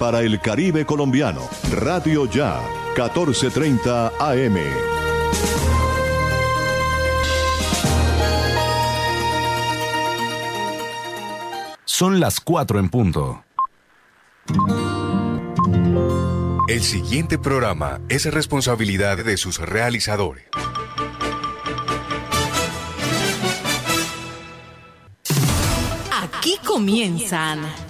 para el Caribe colombiano. Radio Ya, 1430 AM. Son las 4 en punto. El siguiente programa es responsabilidad de sus realizadores. Aquí comienzan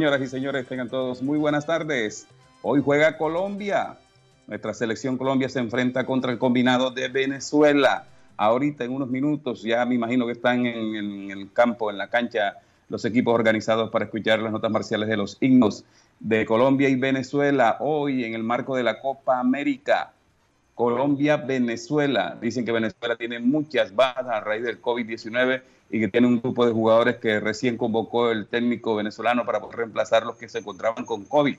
Señoras y señores, tengan todos muy buenas tardes. Hoy juega Colombia. Nuestra selección Colombia se enfrenta contra el combinado de Venezuela. Ahorita, en unos minutos, ya me imagino que están en, el campo, en la cancha, los equipos organizados para escuchar las notas marciales de los himnos de Colombia y Venezuela. Hoy, en el marco de la Copa América, Colombia-Venezuela. Dicen que Venezuela tiene muchas bajas a raíz del COVID-19 y que tiene un grupo de jugadores que recién convocó el técnico venezolano para poder reemplazar los que se encontraban con COVID.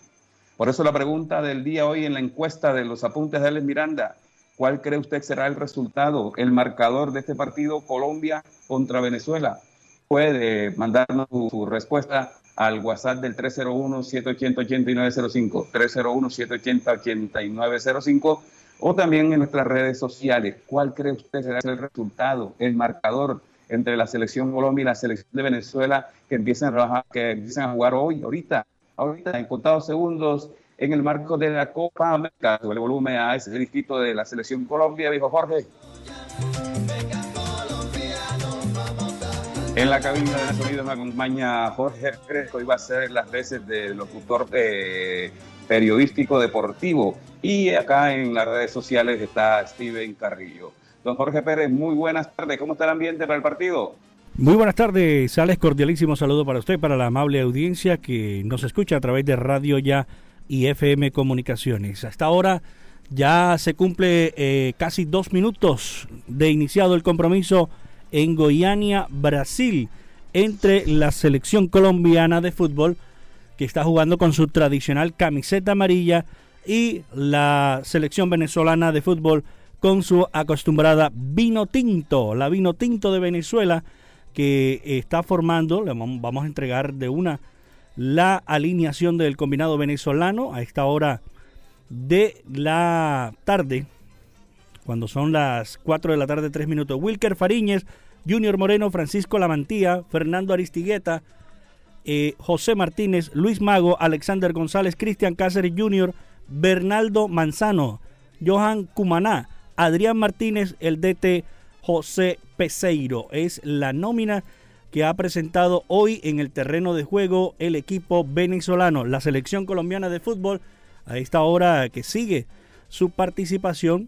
Por eso la pregunta del día hoy en la encuesta de los apuntes de Alex Miranda, ¿cuál cree usted será el resultado, el marcador de este partido Colombia contra Venezuela? Puede mandarnos su, respuesta al WhatsApp del 301-780-8905, 301-780-8905 o también en nuestras redes sociales. ¿Cuál cree usted será el resultado, el marcador entre la selección Colombia y la selección de Venezuela que empiezan a empiezan a jugar hoy, ahorita, ahorita, en contados segundos, en el marco de la Copa América. El volumen a ese distrito de la selección Colombia, dijo Jorge. En la cabina de sonido me acompaña Jorge Cresco y va a ser las veces de locutor eh, periodístico deportivo. Y acá en las redes sociales está Steven Carrillo. Don Jorge Pérez, muy buenas tardes. ¿Cómo está el ambiente para el partido? Muy buenas tardes, Sales. Cordialísimo saludo para usted, para la amable audiencia que nos escucha a través de Radio Ya y FM Comunicaciones. Hasta ahora ya se cumple eh, casi dos minutos de iniciado el compromiso en Goiânia, Brasil, entre la selección colombiana de fútbol que está jugando con su tradicional camiseta amarilla y la selección venezolana de fútbol con su acostumbrada vino tinto, la vino tinto de Venezuela que está formando, le vamos a entregar de una la alineación del combinado venezolano a esta hora de la tarde, cuando son las 4 de la tarde, 3 minutos. Wilker Fariñez, Junior Moreno, Francisco Lamantía, Fernando Aristigueta, eh, José Martínez, Luis Mago, Alexander González, Cristian Cáceres Junior, Bernaldo Manzano, Johan Cumaná, Adrián Martínez, el DT José Peseiro. Es la nómina que ha presentado hoy en el terreno de juego el equipo venezolano, la selección colombiana de fútbol, a esta hora que sigue su participación.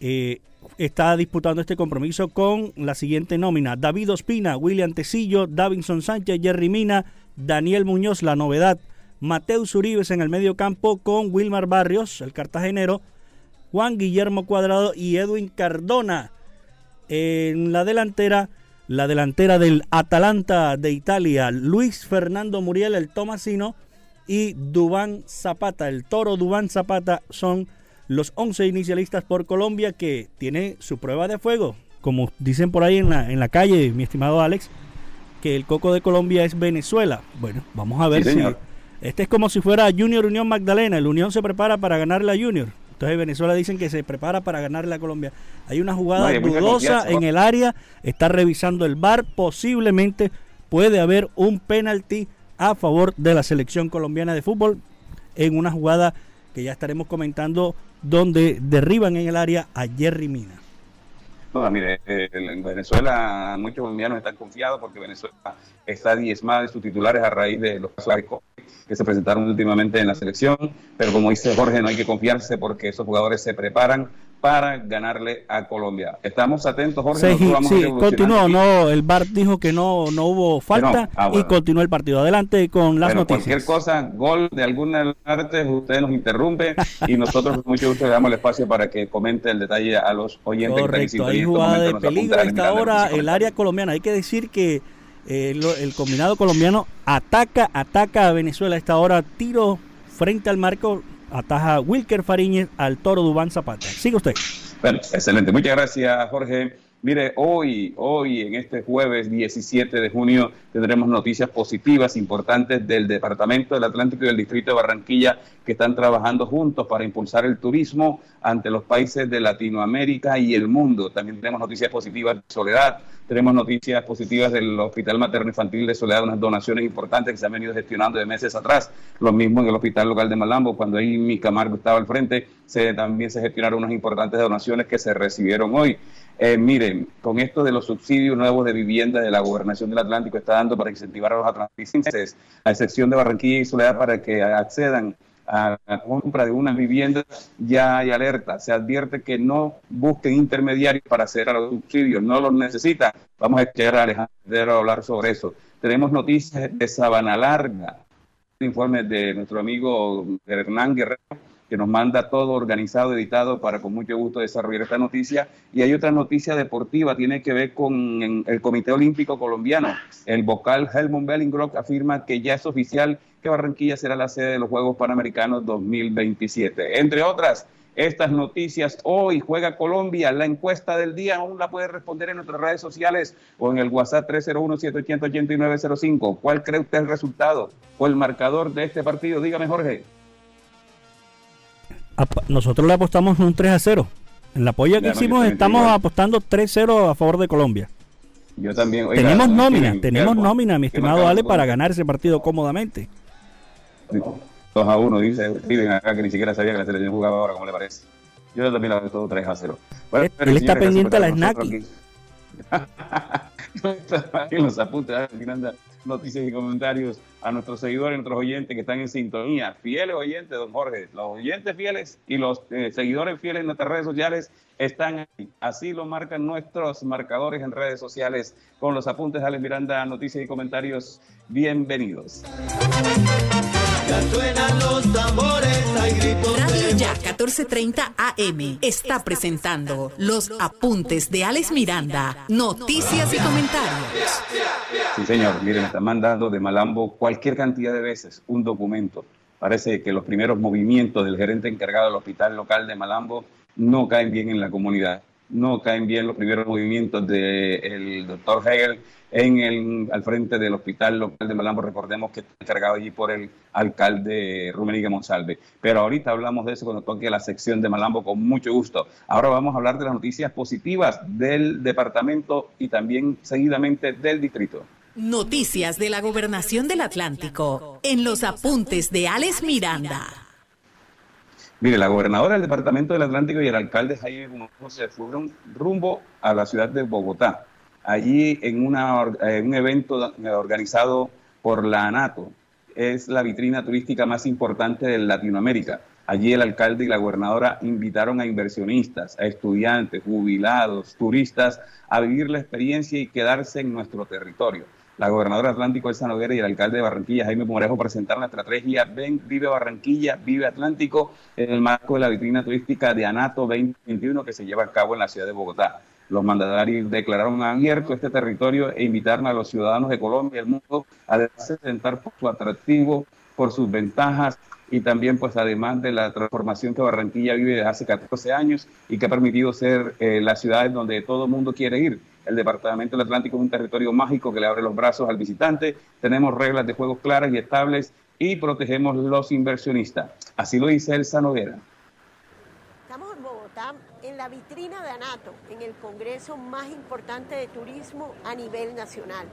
Eh, está disputando este compromiso con la siguiente nómina: David Ospina, William Tecillo, Davinson Sánchez, Jerry Mina, Daniel Muñoz, la novedad, Mateus Uribes en el medio campo con Wilmar Barrios, el cartagenero, Juan Guillermo Cuadrado y Edwin Cardona. En la delantera, la delantera del Atalanta de Italia, Luis Fernando Muriel, el Tomasino, y Dubán Zapata, el toro Dubán Zapata, son los 11 inicialistas por Colombia que tiene su prueba de fuego. Como dicen por ahí en la, en la calle, mi estimado Alex, que el coco de Colombia es Venezuela. Bueno, vamos a ver si. Este es como si fuera Junior Unión Magdalena. El Unión se prepara para ganar la Junior. Entonces Venezuela dicen que se prepara para ganarle a Colombia. Hay una jugada dudosa en el área, está revisando el VAR, posiblemente puede haber un penalti a favor de la selección colombiana de fútbol en una jugada que ya estaremos comentando donde derriban en el área a Jerry Mina. Eh, en Venezuela muchos colombianos están confiados porque Venezuela está diezmada de sus titulares a raíz de los casos que se presentaron últimamente en la selección, pero como dice Jorge, no hay que confiarse porque esos jugadores se preparan para ganarle a Colombia. Estamos atentos, Jorge. Sí, sí continuó, no, el VAR dijo que no, no hubo falta ah, y continuó el partido. Adelante con las noticias. Cualquier cosa, gol de alguna parte, usted nos interrumpe y nosotros mucho gusto le damos el espacio para que comente el detalle a los oyentes. Correcto, hay jugada de peligro a esta hora el área colombiana. Hay que decir que eh, el combinado colombiano ataca, ataca a Venezuela a esta hora, tiro frente al marco, ataja Wilker Fariñez al toro Dubán Zapata. Sigue usted. Bueno, excelente. Muchas gracias, Jorge. Mire, hoy, hoy, en este jueves 17 de junio, tendremos noticias positivas, importantes del Departamento del Atlántico y del Distrito de Barranquilla, que están trabajando juntos para impulsar el turismo ante los países de Latinoamérica y el mundo. También tenemos noticias positivas de Soledad, tenemos noticias positivas del Hospital Materno Infantil de Soledad, unas donaciones importantes que se han venido gestionando de meses atrás. Lo mismo en el Hospital Local de Malambo, cuando ahí mi Camargo estaba al frente, se, también se gestionaron unas importantes donaciones que se recibieron hoy. Eh, miren, con esto de los subsidios nuevos de vivienda de la Gobernación del Atlántico está dando para incentivar a los atlanticenses, a excepción de Barranquilla y Soledad, para que accedan a la compra de una vivienda, ya hay alerta. Se advierte que no busquen intermediarios para acceder a los subsidios, no los necesitan. Vamos a escuchar a Alejandro a hablar sobre eso. Tenemos noticias de Sabana Larga, informe de nuestro amigo Hernán Guerrero que nos manda todo organizado, editado para con mucho gusto desarrollar esta noticia. Y hay otra noticia deportiva, tiene que ver con el Comité Olímpico Colombiano. El vocal Helmut Bellingrock afirma que ya es oficial que Barranquilla será la sede de los Juegos Panamericanos 2027. Entre otras, estas noticias. Hoy juega Colombia. La encuesta del día aún la puede responder en nuestras redes sociales o en el WhatsApp 301-780-8905. ¿Cuál cree usted el resultado o el marcador de este partido? Dígame, Jorge nosotros le apostamos un 3 a 0. En la apoyo que hicimos estamos apostando 3-0 a favor de Colombia. Yo también. tenemos nómina, tenemos nómina, mi estimado Ale, para ganar ese partido cómodamente. 2 a 1, dice Steven acá que ni siquiera sabía que la selección jugaba ahora, ¿cómo le parece? Yo también la todo 3 a 0. Bueno, él, está pendiente a la Snacky. los apuntes, noticias y comentarios a nuestros seguidores y nuestros oyentes que están en sintonía. Fieles oyentes, don Jorge, los oyentes fieles y los eh, seguidores fieles en nuestras redes sociales están ahí. Así lo marcan nuestros marcadores en redes sociales con los apuntes de Alex Miranda, noticias y comentarios. Bienvenidos. Ya suenan los tambores, hay gritos Radio Ya 1430 AM está presentando los apuntes de Alex Miranda, noticias y comentarios. Sí, señor, miren, me están mandando de Malambo cualquier cantidad de veces un documento. Parece que los primeros movimientos del gerente encargado del hospital local de Malambo no caen bien en la comunidad no caen bien los primeros movimientos del doctor Hegel en el, al frente del hospital local de Malambo. Recordemos que está encargado allí por el alcalde Rumenigue Monsalve. Pero ahorita hablamos de eso cuando toque la sección de Malambo con mucho gusto. Ahora vamos a hablar de las noticias positivas del departamento y también seguidamente del distrito. Noticias de la gobernación del Atlántico en los apuntes de Alex Miranda. Mire, la gobernadora del Departamento del Atlántico y el alcalde Jaime se fueron rumbo a la ciudad de Bogotá. Allí en, una, un evento organizado por la ANATO, es la vitrina turística más importante de Latinoamérica. Allí el alcalde y la gobernadora invitaron a inversionistas, a estudiantes, jubilados, turistas a vivir la experiencia y quedarse en nuestro territorio la gobernadora Atlántico Elsa Noguera y el alcalde de Barranquilla, Jaime Morejo, presentaron la estrategia Ven, Vive Barranquilla, Vive Atlántico en el marco de la vitrina turística de ANATO 2021 que se lleva a cabo en la ciudad de Bogotá. Los mandatarios declararon abierto este territorio e invitaron a los ciudadanos de Colombia y el mundo a presentar por su atractivo, por sus ventajas y también pues además de la transformación que Barranquilla vive desde hace 14 años y que ha permitido ser eh, la ciudad donde todo el mundo quiere ir el Departamento del Atlántico es un territorio mágico que le abre los brazos al visitante. Tenemos reglas de juego claras y estables y protegemos los inversionistas. Así lo dice Elsa Noguera. Estamos en Bogotá, en la vitrina de ANATO, en el congreso más importante de turismo a nivel nacional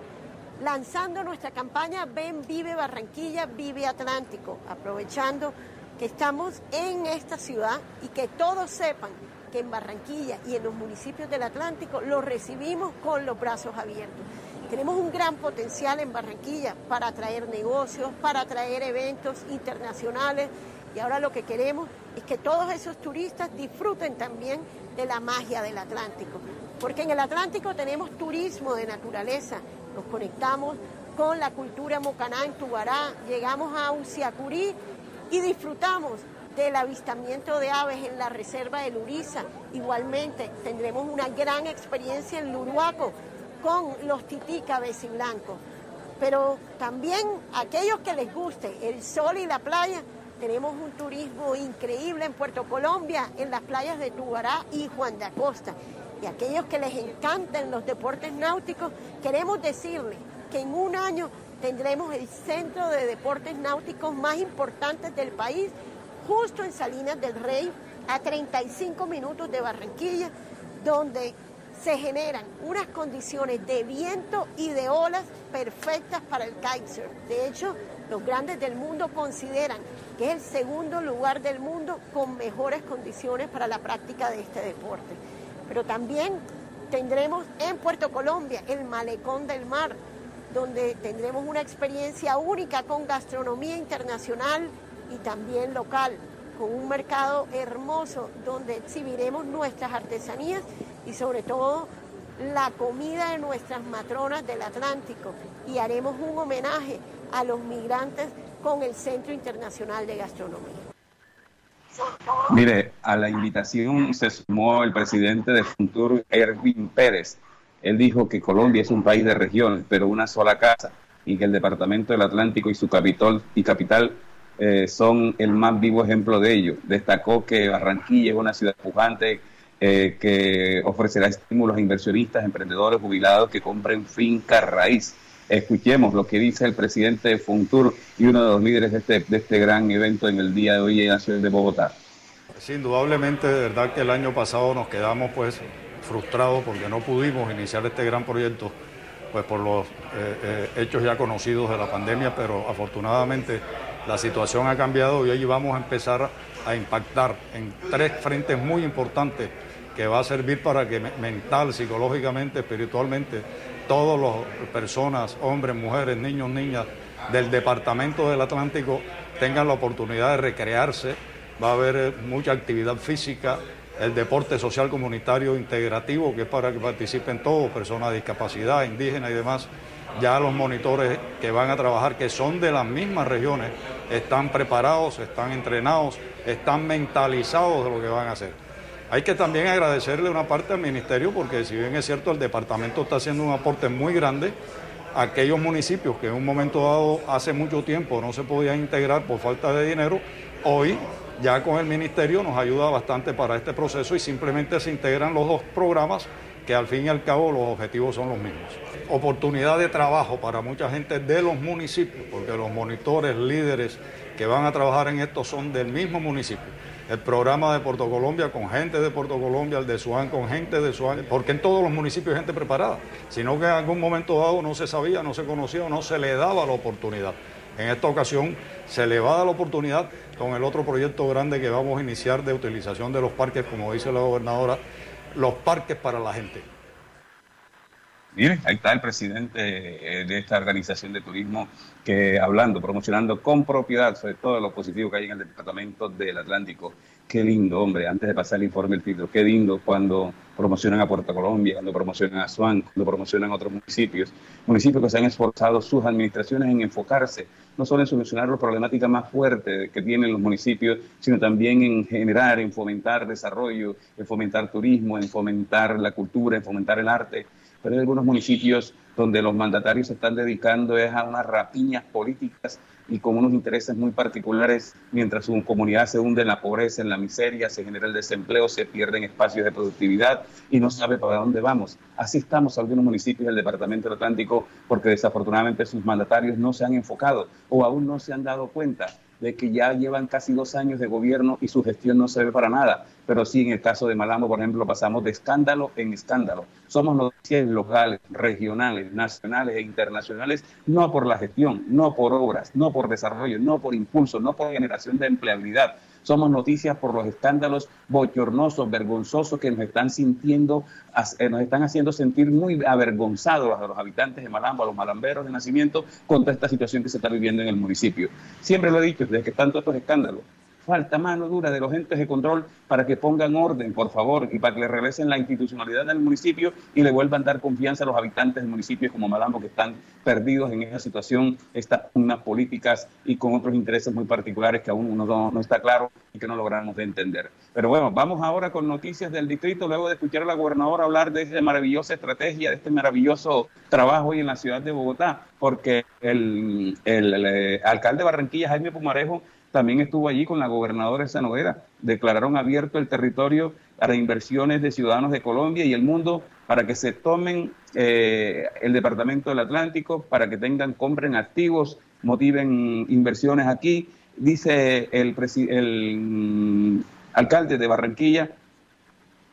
lanzando nuestra campaña Ven, Vive Barranquilla, Vive Atlántico, aprovechando que estamos en esta ciudad y que todos sepan que en Barranquilla y en los municipios del Atlántico los recibimos con los brazos abiertos. Tenemos un gran potencial en Barranquilla para atraer negocios, para atraer eventos internacionales y ahora lo que queremos es que todos esos turistas disfruten también de la magia del Atlántico. Porque en el Atlántico tenemos turismo de naturaleza, nos conectamos con la cultura mocaná en Tubará, llegamos a Uciacurí y disfrutamos del avistamiento de aves en la reserva de Luriza. Igualmente tendremos una gran experiencia en Luruaco con los tití blancos. Pero también aquellos que les guste el sol y la playa, tenemos un turismo increíble en Puerto Colombia, en las playas de Tubará y Juan de Acosta. Y aquellos que les encanten los deportes náuticos, queremos decirles que en un año tendremos el centro de deportes náuticos más importante del país, justo en Salinas del Rey, a 35 minutos de Barranquilla, donde se generan unas condiciones de viento y de olas perfectas para el kitesurf. De hecho, los grandes del mundo consideran que es el segundo lugar del mundo con mejores condiciones para la práctica de este deporte. Pero también tendremos en Puerto Colombia el Malecón del Mar, donde tendremos una experiencia única con gastronomía internacional y también local, con un mercado hermoso donde exhibiremos nuestras artesanías y sobre todo la comida de nuestras matronas del Atlántico y haremos un homenaje a los migrantes con el Centro Internacional de Gastronomía. Mire, a la invitación se sumó el presidente de Funtur, Erwin Pérez, él dijo que Colombia es un país de regiones, pero una sola casa, y que el Departamento del Atlántico y su capital, y capital eh, son el más vivo ejemplo de ello. Destacó que Barranquilla es una ciudad pujante eh, que ofrecerá estímulos a inversionistas, emprendedores, jubilados que compren finca raíz. Escuchemos lo que dice el presidente de Funtur y uno de los líderes de este, de este gran evento en el día de hoy en la ciudad de Bogotá. Sí, indudablemente, de verdad que el año pasado nos quedamos pues frustrados porque no pudimos iniciar este gran proyecto pues por los eh, hechos ya conocidos de la pandemia, pero afortunadamente la situación ha cambiado y hoy vamos a empezar a impactar en tres frentes muy importantes que va a servir para que mental, psicológicamente, espiritualmente, todas las personas, hombres, mujeres, niños, niñas del Departamento del Atlántico tengan la oportunidad de recrearse. Va a haber eh, mucha actividad física, el deporte social comunitario integrativo, que es para que participen todos, personas de discapacidad, indígenas y demás. Ya los monitores que van a trabajar, que son de las mismas regiones, están preparados, están entrenados, están mentalizados de lo que van a hacer. Hay que también agradecerle una parte al ministerio porque si bien es cierto el departamento está haciendo un aporte muy grande, aquellos municipios que en un momento dado hace mucho tiempo no se podían integrar por falta de dinero, hoy ya con el ministerio nos ayuda bastante para este proceso y simplemente se integran los dos programas que al fin y al cabo los objetivos son los mismos. Oportunidad de trabajo para mucha gente de los municipios, porque los monitores, líderes que van a trabajar en esto son del mismo municipio. El programa de Puerto Colombia con gente de Puerto Colombia, el de Suán con gente de Suán, porque en todos los municipios hay gente preparada, sino que en algún momento dado no se sabía, no se conocía, no se le daba la oportunidad. En esta ocasión se le va a dar la oportunidad con el otro proyecto grande que vamos a iniciar de utilización de los parques, como dice la gobernadora, los parques para la gente. Mire, ahí está el presidente eh, de esta organización de turismo que hablando, promocionando con propiedad sobre todo lo positivo que hay en el departamento del Atlántico. Qué lindo, hombre, antes de pasar el informe el título, qué lindo cuando promocionan a Puerto Colombia, cuando promocionan a Suán, cuando promocionan a otros municipios, municipios que se han esforzado sus administraciones en enfocarse no solo en solucionar las problemáticas más fuertes que tienen los municipios, sino también en generar, en fomentar desarrollo, en fomentar turismo, en fomentar la cultura, en fomentar el arte. Pero hay algunos municipios donde los mandatarios se están dedicando es a unas rapiñas políticas y con unos intereses muy particulares, mientras su comunidad se hunde en la pobreza, en la miseria, se genera el desempleo, se pierden espacios de productividad y no sabe para dónde vamos. Así estamos algunos municipios del Departamento del Atlántico porque desafortunadamente sus mandatarios no se han enfocado o aún no se han dado cuenta de que ya llevan casi dos años de gobierno y su gestión no se ve para nada. pero sí en el caso de Malambo, por ejemplo, pasamos de escándalo en escándalo. Somos noticias locales, regionales, nacionales e internacionales, no por la gestión, no por obras, no por desarrollo, no por impulso, no por generación de empleabilidad. Somos noticias por los escándalos bochornosos, vergonzosos que nos están sintiendo, eh, nos están haciendo sentir muy avergonzados a los habitantes de Malambo, a los malamberos de nacimiento, con toda esta situación que se está viviendo en el municipio. Siempre lo he dicho, desde que están todos estos escándalos, falta mano dura de los entes de control para que pongan orden, por favor, y para que le regresen la institucionalidad del municipio y le vuelvan a dar confianza a los habitantes del municipio como Malambo, que están perdidos en esa situación, estas unas políticas y con otros intereses muy particulares que aún no, está claro y que no logramos de entender. Pero bueno, vamos ahora con noticias del distrito, luego de escuchar a la gobernadora hablar de esta maravillosa estrategia, de este maravilloso trabajo hoy en la ciudad de Bogotá, porque el eh, alcalde de Barranquilla, Jaime Pumarejo, también estuvo allí con la gobernadora esa Noguera. Declararon abierto el territorio para inversiones de ciudadanos de Colombia y el mundo para que se tomen eh, el Departamento del Atlántico, para que tengan, compren activos, motiven inversiones aquí. Dice el, el mm, alcalde de Barranquilla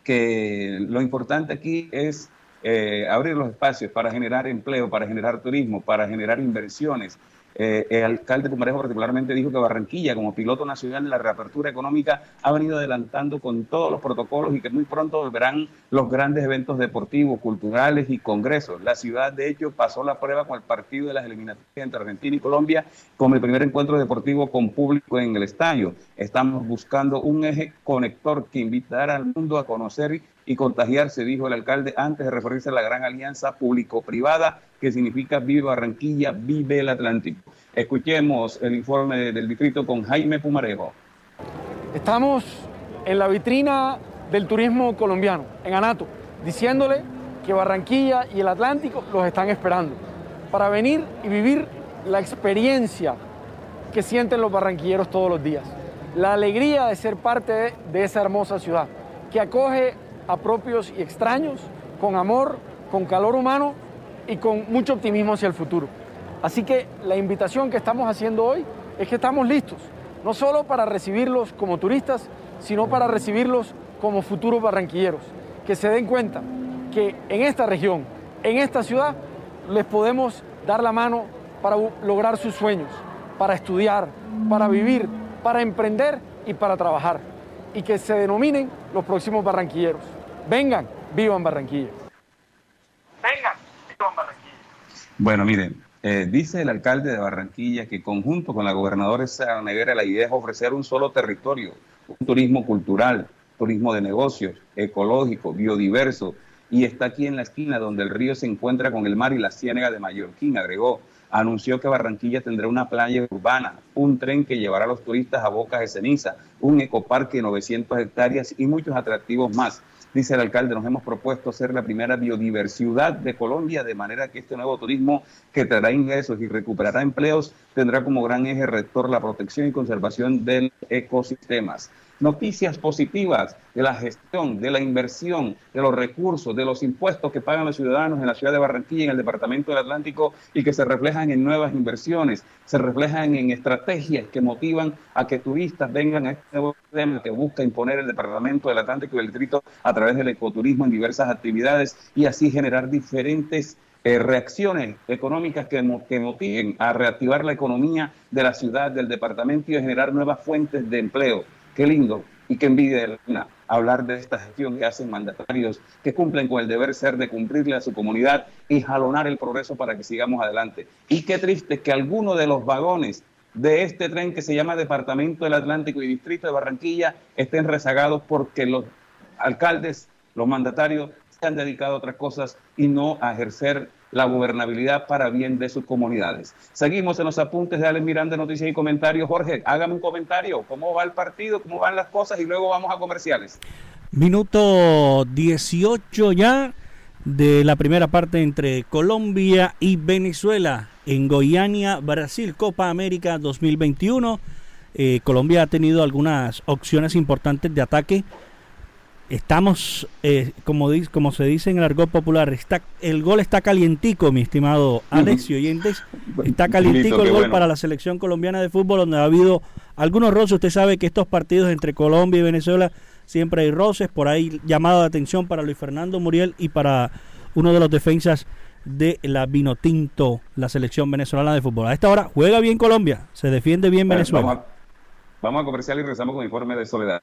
que lo importante aquí es eh, abrir los espacios para generar empleo, para generar turismo, para generar inversiones, eh, el alcalde Pumarejo particularmente dijo que Barranquilla, como piloto nacional de la reapertura económica, ha venido adelantando con todos los protocolos y que muy pronto verán los grandes eventos deportivos, culturales y congresos. La ciudad, de hecho, pasó la prueba con el partido de las eliminatorias entre Argentina y Colombia como el primer encuentro deportivo con público en el estadio. Estamos buscando un eje conector que invitará al mundo a conocer y contagiarse, dijo el alcalde antes de referirse a la gran alianza público-privada que significa Vive Barranquilla, Vive el Atlántico. Escuchemos el informe del distrito con Jaime Pumarejo. Estamos en la vitrina del turismo colombiano, en Anato, diciéndole que Barranquilla y el Atlántico los están esperando para venir y vivir la experiencia que sienten los barranquilleros todos los días. La alegría de ser parte de, esa hermosa ciudad que acoge a propios y extraños, con amor, con calor humano y con mucho optimismo hacia el futuro. Así que la invitación que estamos haciendo hoy es que estamos listos, no solo para recibirlos como turistas, sino para recibirlos como futuros barranquilleros, que se den cuenta que en esta región, en esta ciudad, les podemos dar la mano para lograr sus sueños, para estudiar, para vivir, para emprender y para trabajar, y que se denominen los próximos barranquilleros. Vengan, vivan Barranquilla. Vengan, vivan Barranquilla. Bueno, miren, eh, dice el alcalde de Barranquilla que conjunto con la gobernadora Sara Neguera la idea es ofrecer un solo territorio, un turismo cultural, turismo de negocios, ecológico, biodiverso, y está aquí en la esquina donde el río se encuentra con el mar y la ciénaga de Mallorquín, agregó. Anunció que Barranquilla tendrá una playa urbana, un tren que llevará a los turistas a Bocas de Ceniza, un ecoparque de 900 hectáreas y muchos atractivos más. Dice el alcalde, nos hemos propuesto ser la primera biodiversidad de Colombia, de manera que este nuevo turismo que traerá ingresos y recuperará empleos tendrá como gran eje rector la protección y conservación de ecosistemas noticias positivas de la gestión, de la inversión, de los recursos, de los impuestos que pagan los ciudadanos en la ciudad de Barranquilla, en el departamento del Atlántico y que se reflejan en nuevas inversiones, se reflejan en estrategias que motivan a que turistas vengan a este nuevo tema que busca imponer el departamento del Atlántico y el distrito a través del ecoturismo en diversas actividades y así generar diferentes eh, reacciones económicas que, que, motiven a reactivar la economía de la ciudad, del departamento y a generar nuevas fuentes de empleo. Qué lindo y qué envidia hablar de esta gestión que hacen mandatarios que cumplen con el deber ser de cumplirle a su comunidad y jalonar el progreso para que sigamos adelante. Y qué triste que algunos de los vagones de este tren que se llama Departamento del Atlántico y Distrito de Barranquilla estén rezagados porque los alcaldes, los mandatarios se han dedicado a otras cosas y no a ejercer la gobernabilidad para bien de sus comunidades. Seguimos en los apuntes de Alex Miranda, noticias y comentarios. Jorge, hágame un comentario. ¿Cómo va el partido? ¿Cómo van las cosas? Y luego vamos a comerciales. Minuto 18 ya de la primera parte entre Colombia y Venezuela en Goiânia, Brasil, Copa América 2021. Eh, Colombia ha tenido algunas opciones importantes de ataque Estamos, eh, como, como se dice en el argot popular, está, el gol está calientico, mi estimado Alex y oyentes. Está calientico el gol para la selección colombiana de fútbol, donde ha habido algunos roces. Usted sabe que estos partidos entre Colombia y Venezuela siempre hay roces, por ahí llamada de atención para Luis Fernando Muriel y para uno de los defensas de la Vinotinto, la selección venezolana de fútbol. A esta hora juega bien Colombia, se defiende bien Venezuela. Vamos a, vamos a comercial y regresamos con informe de Soledad.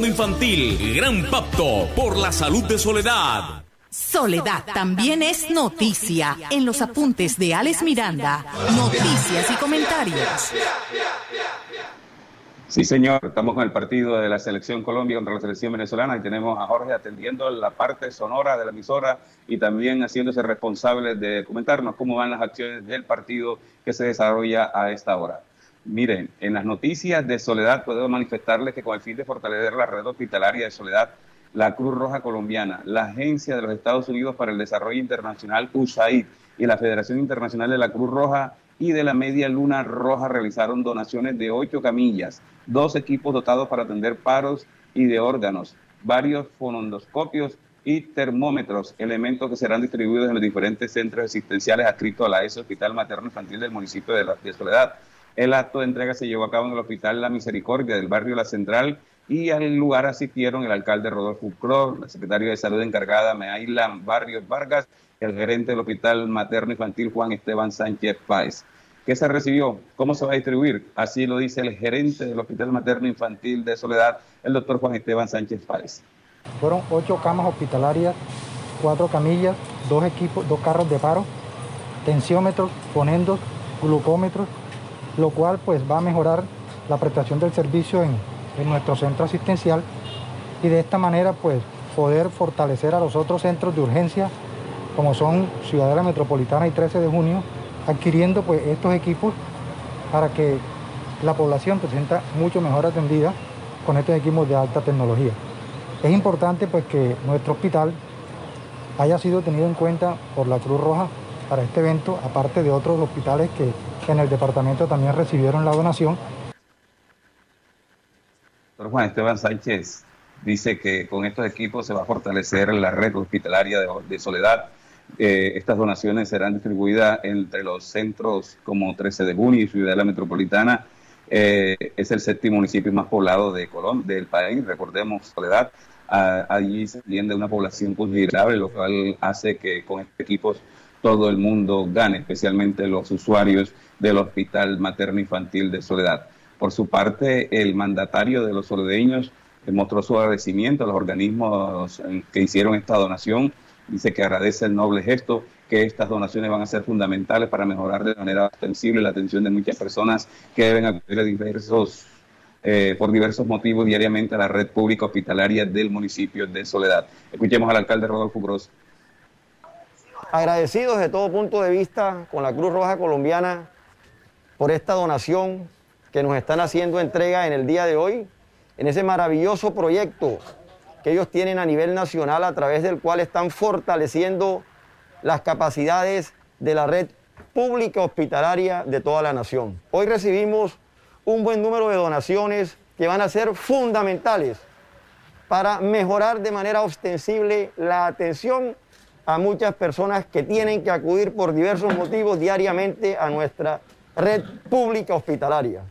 Infantil. Gran Pacto por la Salud de Soledad. Soledad también es noticia en los apuntes de Alex Miranda. Noticias y comentarios. Sí, señor, estamos con el partido de la selección Colombia contra la selección venezolana y tenemos a Jorge atendiendo la parte sonora de la emisora y también haciéndose responsable de comentarnos cómo van las acciones del partido que se desarrolla a esta hora. Miren, en las noticias de Soledad puedo manifestarles que con el fin de fortalecer la red hospitalaria de Soledad, la Cruz Roja Colombiana, la Agencia de los Estados Unidos para el Desarrollo Internacional, USAID, y la Federación Internacional de la Cruz Roja y de la Media Luna Roja realizaron donaciones de ocho camillas, dos equipos dotados para atender paros y de órganos, varios fonondoscopios y termómetros, elementos que serán distribuidos en los diferentes centros asistenciales adscritos a la ESO Hospital Materno Infantil del municipio de Soledad. El acto de entrega se llevó a cabo en el Hospital La Misericordia del barrio La Central y al lugar asistieron el alcalde Rodolfo Cruz, la secretaria de Salud encargada Meaila Barrios Vargas, el gerente del Hospital Materno Infantil Juan Esteban Sánchez Páez. ¿Qué se recibió? ¿Cómo se va a distribuir? Así lo dice el gerente del Hospital Materno Infantil de Soledad, el doctor Juan Esteban Sánchez Páez. Fueron ocho camas hospitalarias, cuatro camillas, dos equipos, dos carros de paro, tensiómetros, fonendos, glucómetros, lo cual pues va a mejorar la prestación del servicio en, en, nuestro centro asistencial y de esta manera pues poder fortalecer a los otros centros de urgencia como son Ciudadela Metropolitana y 13 de junio, adquiriendo pues estos equipos para que la población se sienta mucho mejor atendida con estos equipos de alta tecnología. Es importante pues que nuestro hospital haya sido tenido en cuenta por la Cruz Roja para este evento, aparte de otros hospitales que en el departamento también recibieron la donación. Doctor Juan Esteban Sánchez dice que con estos equipos se va a fortalecer la red hospitalaria de, de Soledad. Eh, estas donaciones serán distribuidas entre los centros como 13 de junio y Ciudad de la Metropolitana. Eh, es el séptimo municipio más poblado de Colombia, del país, recordemos Soledad. Ah, allí se atiende una población considerable, lo cual hace que con estos equipos todo el mundo gane, especialmente los usuarios del Hospital Materno Infantil de Soledad. Por su parte, el mandatario de los soledeños mostró su agradecimiento a los organismos que hicieron esta donación. Dice que agradece el noble gesto, que estas donaciones van a ser fundamentales para mejorar de manera ostensible la atención de muchas personas que deben acudir a diversos, eh, por diversos motivos diariamente a la red pública hospitalaria del municipio de Soledad. Escuchemos al alcalde Rodolfo Gross agradecidos de todo punto de vista con la Cruz Roja Colombiana por esta donación que nos están haciendo entrega en el día de hoy, en ese maravilloso proyecto que ellos tienen a nivel nacional a través del cual están fortaleciendo las capacidades de la red pública hospitalaria de toda la nación. Hoy recibimos un buen número de donaciones que van a ser fundamentales para mejorar de manera ostensible la atención a muchas personas que tienen que acudir por diversos motivos diariamente a nuestra red pública hospitalaria.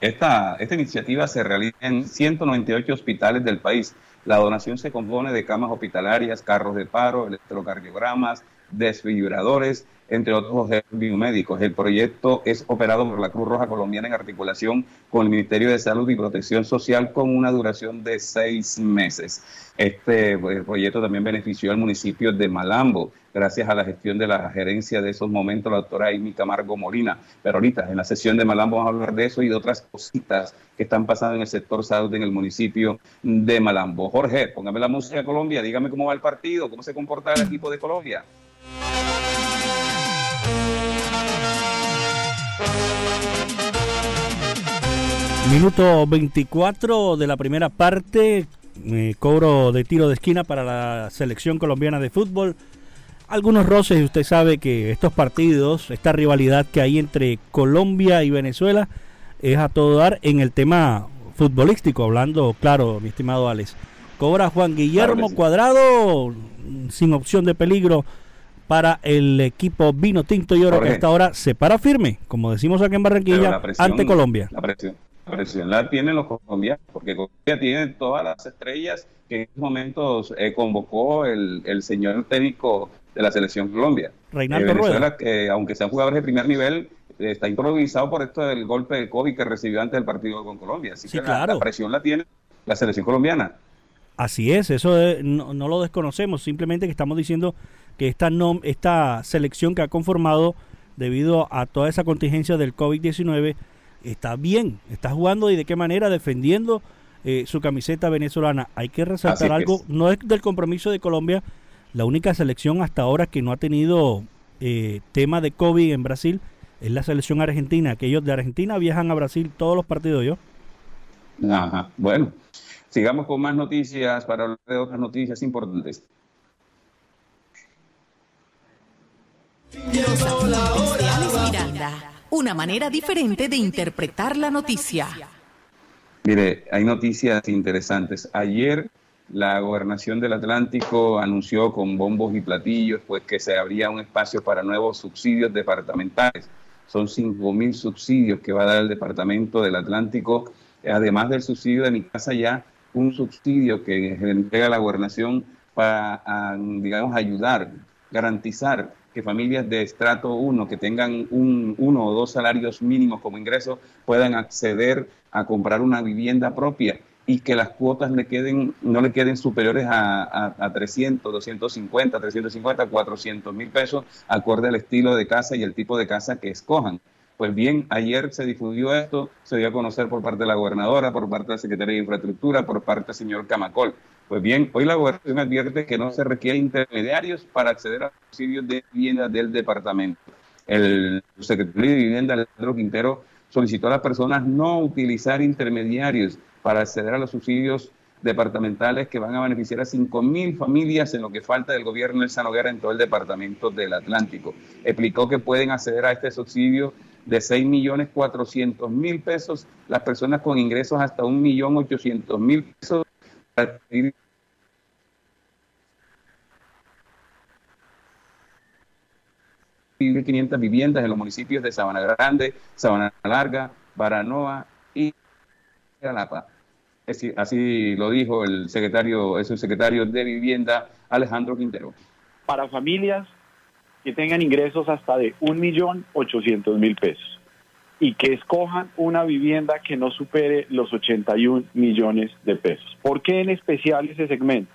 Esta, esta iniciativa se realiza en 198 hospitales del país. La donación se compone de camas hospitalarias, carros de paro, electrocardiogramas, desfibradores, entre otros biomédicos. El proyecto es operado por la Cruz Roja Colombiana en articulación con el Ministerio de Salud y Protección Social con una duración de seis meses. Este eh, proyecto también benefició al municipio de Malambo, gracias a la gestión de la gerencia de esos momentos, la doctora Amy Camargo Molina. Pero ahorita, en la sesión de Malambo, vamos a hablar de eso y de otras cositas que están pasando en el sector salud en el municipio de Malambo. Jorge, póngame la música de Colombia, dígame cómo va el partido, cómo se comporta el equipo de Colombia. Minuto 24 de la primera parte, eh, cobro de tiro de esquina para la selección colombiana de fútbol. Algunos roces, usted sabe que estos partidos, esta rivalidad que hay entre Colombia y Venezuela es a todo dar en el tema futbolístico, hablando claro, mi estimado Alex. Cobra Juan Guillermo Cuadrado sin opción de peligro para el equipo Vino Tinto y Oro que hasta ahora se para firme, como decimos aquí en Barranquilla, ante Colombia. La presión, la presión la tienen los colombianos, porque Colombia tiene todas las estrellas que en estos momentos eh, convocó el, el, señor técnico de la selección Colombia. Reinaldo eh, Venezuela, que aunque sean jugadores de primer nivel, está improvisado por esto del golpe de COVID que recibió antes del partido con Colombia. Así que la, presión la tiene la selección colombiana. Así es, eso no, no, lo desconocemos, simplemente que estamos diciendo que esta, esta selección que ha conformado debido a toda esa contingencia del COVID-19 está bien, está jugando y de qué manera defendiendo eh, su camiseta venezolana. Hay que resaltar algo, no es del compromiso de Colombia, la única selección hasta ahora que no ha tenido eh, tema de COVID en Brasil es la selección argentina, que ellos de Argentina viajan a Brasil todos los partidos, ¿yo? Ajá, bueno, sigamos con más noticias para hablar de otras noticias importantes. Miranda, una manera diferente de interpretar la noticia. Mire, hay noticias interesantes. Ayer la gobernación del Atlántico anunció con bombos y platillos pues que se abría un espacio para nuevos subsidios departamentales. Son 5 mil subsidios que va a dar el departamento del Atlántico, además del subsidio de mi casa ya, un subsidio que entrega la gobernación para, digamos, ayudar, garantizar que familias de estrato 1 que tengan un, uno o dos salarios mínimos como ingreso puedan acceder a comprar una vivienda propia y que las cuotas le queden, no le queden superiores a, a, 300, 250, 350, 400 mil pesos, acorde al estilo de casa y el tipo de casa que escojan. Pues bien, ayer se difundió esto, se dio a conocer por parte de la gobernadora, por parte de la Secretaría de Infraestructura, por parte del señor Camacol. Pues bien, hoy la gobernación advierte que no se requiere intermediarios para acceder a los subsidios de vivienda del departamento. El secretario de Vivienda, Alejandro Quintero, solicitó a las personas no utilizar intermediarios para acceder a los subsidios departamentales que van a beneficiar a 5.000 familias en lo que falta del gobierno de San Hoguera en todo el departamento del Atlántico. Explicó que pueden acceder a este subsidio de 6.400.000 pesos las personas con ingresos hasta 1.800.000 pesos 1.500 viviendas en los municipios de Sabana Grande, Sabana Larga, Baranoa y Jalapa. Así, así lo dijo el secretario, el subsecretario de Vivienda, Alejandro Quintero. Para familias que tengan ingresos hasta de 1.800.000 pesos y que escojan una vivienda que no supere los 81 millones de pesos. ¿Por qué en especial ese segmento?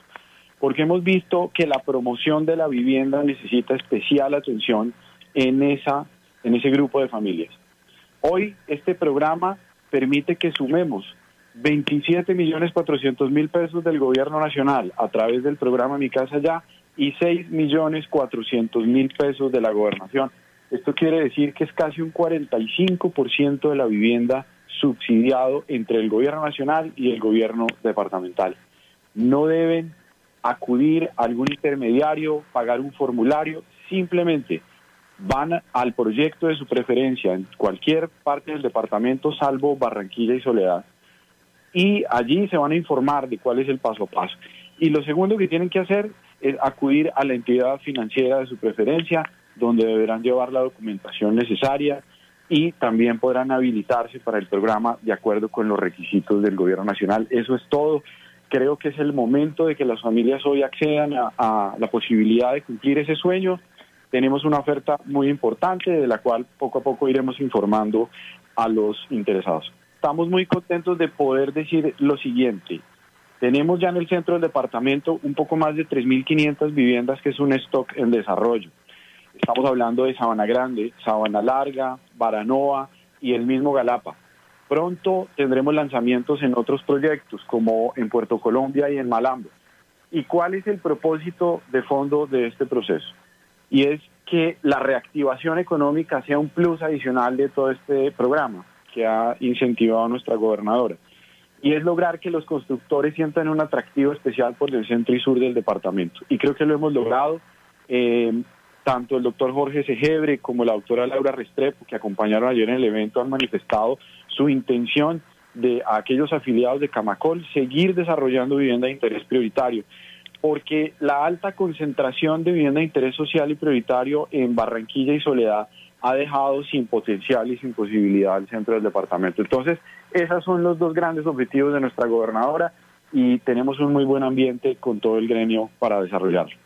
Porque hemos visto que la promoción de la vivienda necesita especial atención en, esa, en ese grupo de familias. Hoy este programa permite que sumemos 27 millones 400 mil pesos del gobierno nacional a través del programa Mi Casa Ya y 6 millones 400 mil pesos de la gobernación esto quiere decir que es casi un 45% de la vivienda subsidiado entre el gobierno nacional y el gobierno departamental. No deben acudir a algún intermediario, pagar un formulario, simplemente van al proyecto de su preferencia en cualquier parte del departamento salvo Barranquilla y Soledad y allí se van a informar de cuál es el paso a paso. Y lo segundo que tienen que hacer es acudir a la entidad financiera de su preferencia, donde deberán llevar la documentación necesaria y también podrán habilitarse para el programa de acuerdo con los requisitos del gobierno nacional. Eso es todo. Creo que es el momento de que las familias hoy accedan a, a la posibilidad de cumplir ese sueño. Tenemos una oferta muy importante de la cual poco a poco iremos informando a los interesados. Estamos muy contentos de poder decir lo siguiente. Tenemos ya en el centro del departamento un poco más de 3.500 viviendas, que es un stock en desarrollo. Estamos hablando de Sabana Grande, Sabana Larga, Baranoa y el mismo Galapa. Pronto tendremos lanzamientos en otros proyectos, como en Puerto Colombia y en Malambo. ¿Y cuál es el propósito de fondo de este proceso? Y es que la reactivación económica sea un plus adicional de todo este programa que ha incentivado nuestra gobernadora y es lograr que los constructores sientan un atractivo especial por el centro y sur del departamento. Y creo que lo hemos logrado. Eh, tanto el doctor Jorge Segebre como la doctora Laura Restrepo, que acompañaron ayer en el evento, han manifestado su intención de a aquellos afiliados de Camacol seguir desarrollando vivienda de interés prioritario, porque la alta concentración de vivienda de interés social y prioritario en Barranquilla y Soledad ha dejado sin potencial y sin posibilidad el centro del departamento. Entonces, esos son los dos grandes objetivos de nuestra gobernadora y tenemos un muy buen ambiente con todo el gremio para desarrollarlo.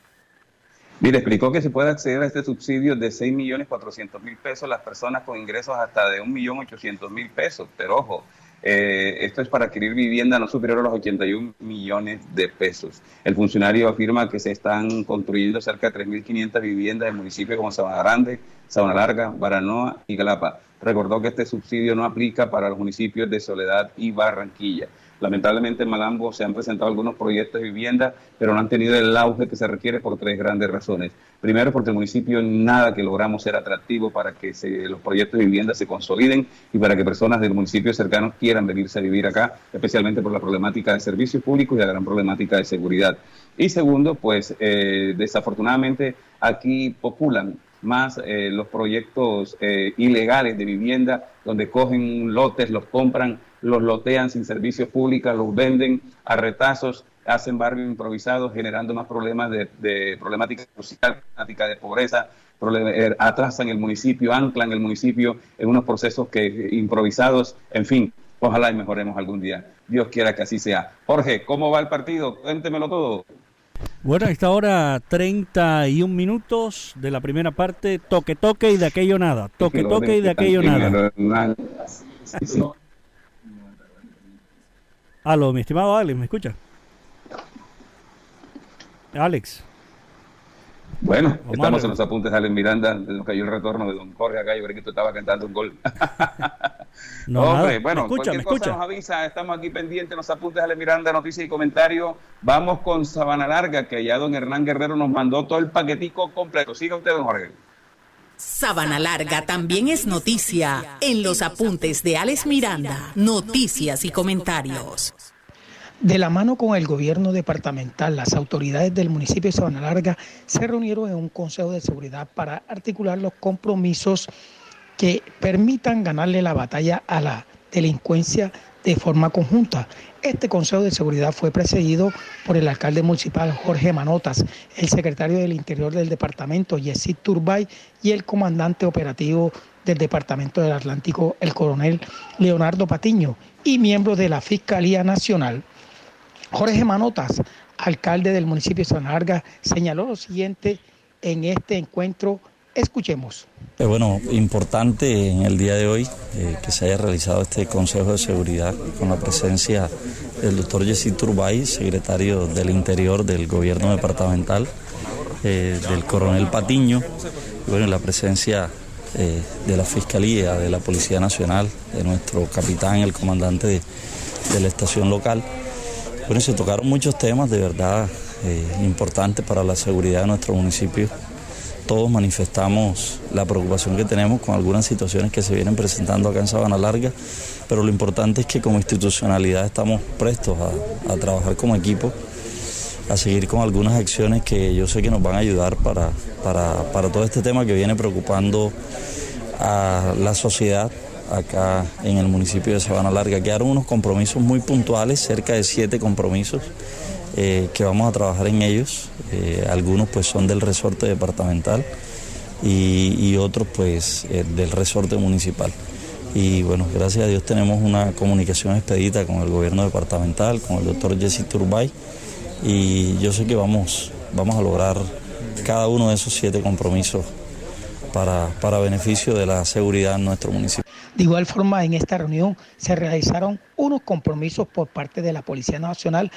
Mire, explicó que se puede acceder a este subsidio de 6.400.000 pesos las personas con ingresos hasta de 1.800.000 pesos. Pero ojo, eh, esto es para adquirir vivienda no superior a los 81 millones de pesos. El funcionario afirma que se están construyendo cerca de 3.500 viviendas en municipios como Sabana Grande, Sabana Larga, Baranoa y Galapa. Recordó que este subsidio no aplica para los municipios de Soledad y Barranquilla. Lamentablemente en Malambo se han presentado algunos proyectos de vivienda, pero no han tenido el auge que se requiere por tres grandes razones. Primero, porque el municipio nada que logramos ser atractivo para que los proyectos de vivienda se consoliden y para que personas del municipio cercanos quieran venirse a vivir acá, especialmente por la problemática de servicios públicos y la gran problemática de seguridad. Y segundo, pues eh, desafortunadamente aquí populan más eh, los proyectos eh, ilegales de vivienda, donde cogen lotes, los compran, los lotean sin servicios públicos, los venden a retazos, hacen barrios improvisados, generando más problemas de, problemática social, problemática de pobreza, eh, atrasan el municipio, anclan el municipio en unos procesos que improvisados, en fin, ojalá y mejoremos algún día. Dios quiera que así sea. Jorge, ¿cómo va el partido? Cuéntemelo todo. Bueno, a esta hora 31 minutos de la primera parte, toque toque y de aquello nada, toque toque y de aquello nada. Aló, mi estimado Alex, ¿me escucha? Alex. Bueno, estamos en los apuntes de Alex Miranda, nos cayó el retorno de don Jorge acá, yo creo que tú estabas cantando un gol. no, Hombre, bueno, me escucha, me escucha. nos avisa, estamos aquí pendientes, los apuntes de Alex Miranda, noticias y comentarios. Vamos con Sabana Larga, que ya don Hernán Guerrero nos mandó todo el paquetico completo. Siga usted, don Jorge. Sabana Larga también es noticia en los apuntes de Alex Miranda, noticias y comentarios. De la mano con el gobierno departamental, las autoridades del municipio de Sabana Larga se reunieron en un consejo de seguridad para articular los compromisos que permitan ganarle la batalla a la delincuencia de forma conjunta. Este Consejo de Seguridad fue precedido por el alcalde municipal Jorge Manotas, el secretario del Interior del departamento Yesid Turbay y el comandante operativo del Departamento del Atlántico, el coronel Leonardo Patiño, y miembros de la Fiscalía Nacional. Jorge Manotas, alcalde del municipio de San Larga, señaló lo siguiente en este encuentro. Escuchemos. Es bueno, importante en el día de hoy eh, que se haya realizado este Consejo de Seguridad con la presencia del doctor Jessy Turbay, secretario del Interior del Gobierno Departamental, eh, del coronel Patiño, bueno, la presencia eh, de la Fiscalía, de la Policía Nacional, de nuestro capitán, el comandante de la estación local. Bueno, se tocaron muchos temas de verdad eh, importantes para la seguridad de nuestro municipio. Todos manifestamos la preocupación que tenemos con algunas situaciones que se vienen presentando acá en Sabana Larga, pero lo importante es que como institucionalidad estamos prestos a, trabajar como equipo a seguir con algunas acciones que yo sé que nos van a ayudar para, para, para todo este tema que viene preocupando a la sociedad acá en el municipio de Sabana Larga. Quedaron unos compromisos muy puntuales, cerca de siete compromisos eh, que vamos a trabajar en ellos. Eh, algunos pues son del resorte departamental y, otros pues eh, del resorte municipal. Y bueno, gracias a Dios tenemos una comunicación expedita con el gobierno departamental, con el doctor Jesse Turbay y yo sé que vamos, vamos a lograr cada uno de esos siete compromisos para, para beneficio de la seguridad en nuestro municipio. De igual forma, en esta reunión se realizaron unos compromisos por parte de la Policía Nacional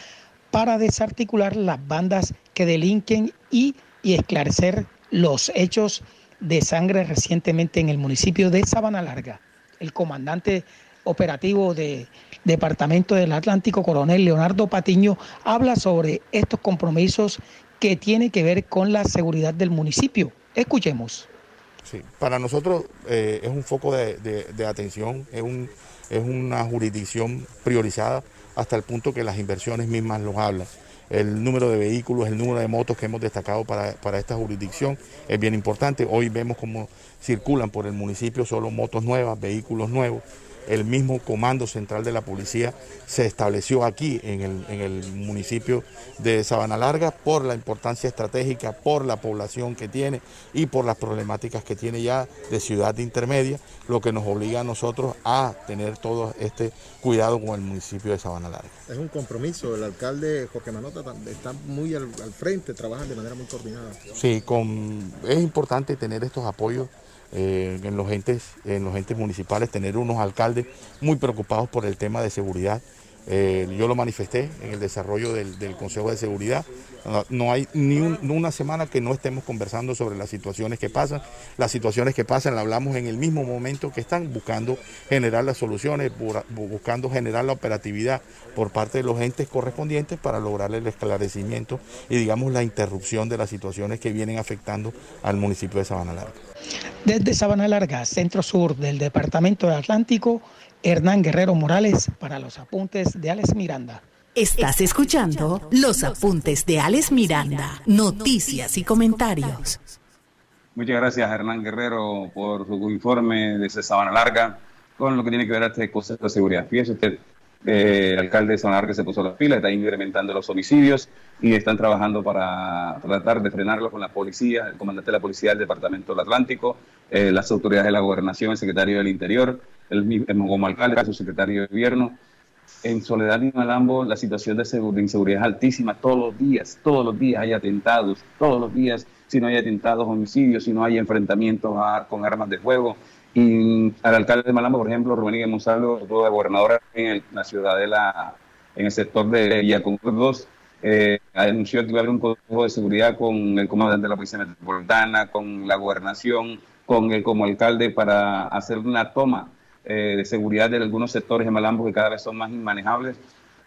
para desarticular las bandas que delinquen y, y esclarecer los hechos de sangre recientemente en el municipio de Sabana Larga. El comandante operativo del Departamento del Atlántico, coronel Leonardo Patiño, habla sobre estos compromisos que tienen que ver con la seguridad del municipio. Escuchemos. Sí, para nosotros eh, es un foco de, atención, es, un, es una jurisdicción priorizada hasta el punto que las inversiones mismas los hablan. El número de vehículos, el número de motos que hemos destacado para, para esta jurisdicción es bien importante. Hoy vemos cómo circulan por el municipio solo motos nuevas, vehículos nuevos el mismo comando central de la policía se estableció aquí en el, municipio de Sabana Larga por la importancia estratégica, por la población que tiene y por las problemáticas que tiene ya de ciudad intermedia, lo que nos obliga a nosotros a tener todo este cuidado con el municipio de Sabana Larga. Es un compromiso, el alcalde Jorge Manota está muy al, frente, trabajan de manera muy coordinada. Sí, con, es importante tener estos apoyos eh, en, los entes, en los entes municipales, tener unos alcaldes muy preocupados por el tema de seguridad. Eh, yo lo manifesté en el desarrollo del, Consejo de Seguridad. No, hay ni una semana que no estemos conversando sobre las situaciones que pasan. Las situaciones que pasan las hablamos en el mismo momento que están buscando generar las soluciones, buscando generar la operatividad por parte de los entes correspondientes para lograr el esclarecimiento y digamos la interrupción de las situaciones que vienen afectando al municipio de Sabana Larga. Desde Sabana Larga, centro sur del Departamento del Atlántico, Hernán Guerrero Morales para los apuntes de Alex Miranda. Estás escuchando los apuntes de Alex Miranda, noticias y comentarios. Muchas gracias Hernán Guerrero por su informe desde Sabana Larga con lo que tiene que ver a este Consejo de Seguridad. Fíjese usted, eh, el alcalde de Sabana Larga se puso las pilas, está incrementando los homicidios y están trabajando para tratar de frenarlo con la policía, el comandante de la policía del Departamento del Atlántico, eh, las autoridades de la gobernación, el secretario del Interior, el, el como alcalde, su secretario de gobierno. En Soledad y Malambo la situación de, inseguridad es altísima todos los días, todos los días hay atentados, todos los días, si no hay atentados, homicidios, si no hay enfrentamientos con armas de fuego. Y al alcalde de Malambo, por ejemplo, Rubén Monsalvo, de gobernador en la ciudad de la, en el sector de Villaconur 2, eh, anunció que iba a haber un consejo de seguridad con el comandante de la Policía Metropolitana, con la gobernación, con el como alcalde para hacer una toma eh, de seguridad de algunos sectores de Malambo que cada vez son más inmanejables.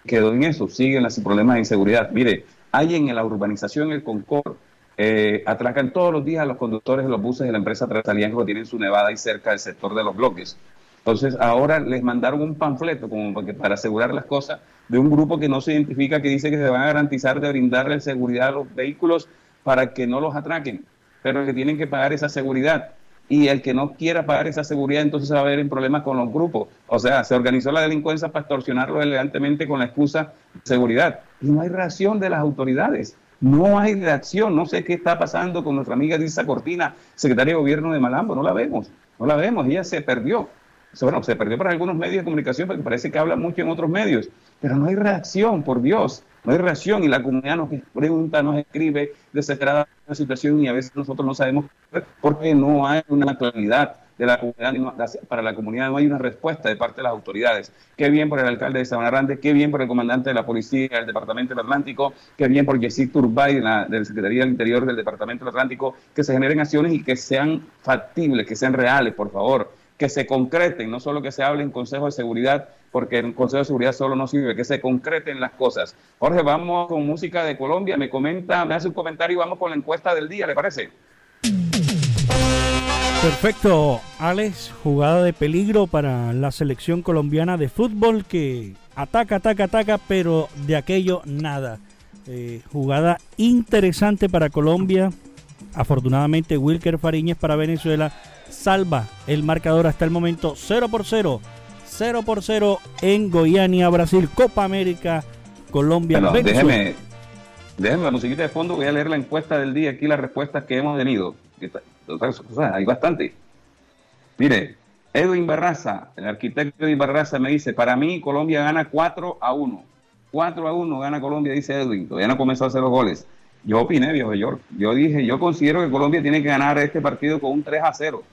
Quedó en eso, siguen los problemas de inseguridad. Mire, hay en la urbanización el Concord, eh, atracan todos los días a los conductores de los buses de la empresa Transalianco que tienen su nevada ahí cerca del sector de los bloques. Entonces, ahora les mandaron un panfleto como para asegurar las cosas de un grupo que no se identifica, que dice que se van a garantizar de brindarle seguridad a los vehículos para que no los atraquen, pero que tienen que pagar esa seguridad. Y el que no quiera pagar esa seguridad, entonces va a ver en problemas con los grupos. O sea, se organizó la delincuencia para extorsionarlo elegantemente con la excusa de seguridad. Y no hay reacción de las autoridades. No hay reacción. No sé qué está pasando con nuestra amiga Disa Cortina, secretaria de gobierno de Malambo. No la vemos. No la vemos. Ella se perdió bueno, se perdió para algunos medios de comunicación porque parece que habla mucho en otros medios, pero no hay reacción, por Dios, no hay reacción y la comunidad nos pregunta, nos escribe desesperada la situación y a veces nosotros no sabemos por qué no hay una claridad de la comunidad, para la comunidad no hay una respuesta de parte de las autoridades. Qué bien por el alcalde de Sabana qué bien por el comandante de la policía del Departamento del Atlántico, qué bien por Jessy Turbay de la Secretaría del Interior del Departamento del Atlántico, que se generen acciones y que sean factibles, que sean reales, por favor que se concreten, no solo que se hable en Consejo de Seguridad, porque en Consejo de Seguridad solo no sirve, que se concreten las cosas. Jorge, vamos con música de Colombia, me comenta, me hace un comentario y vamos con la encuesta del día, ¿le parece? Perfecto, Alex, jugada de peligro para la selección colombiana de fútbol que ataca, ataca, ataca, pero de aquello nada. Eh, jugada interesante para Colombia. Afortunadamente, Wilker Fariñez para Venezuela salva el marcador hasta el momento 0 por 0. 0 por 0 en Goiânia, Brasil, Copa América, Colombia, déjeme, déjeme la musiquita de fondo, voy a leer la encuesta del día, aquí las respuestas que hemos tenido. Hay bastante. Mire, Edwin Barraza, el arquitecto Edwin Barraza me dice, para mí Colombia gana 4 a 1. 4 a 1 gana Colombia, dice Edwin. Todavía no comenzó a hacer los goles. Yo opiné, viejo York. Yo dije, yo considero que Colombia tiene que ganar este partido con un 3 a 0.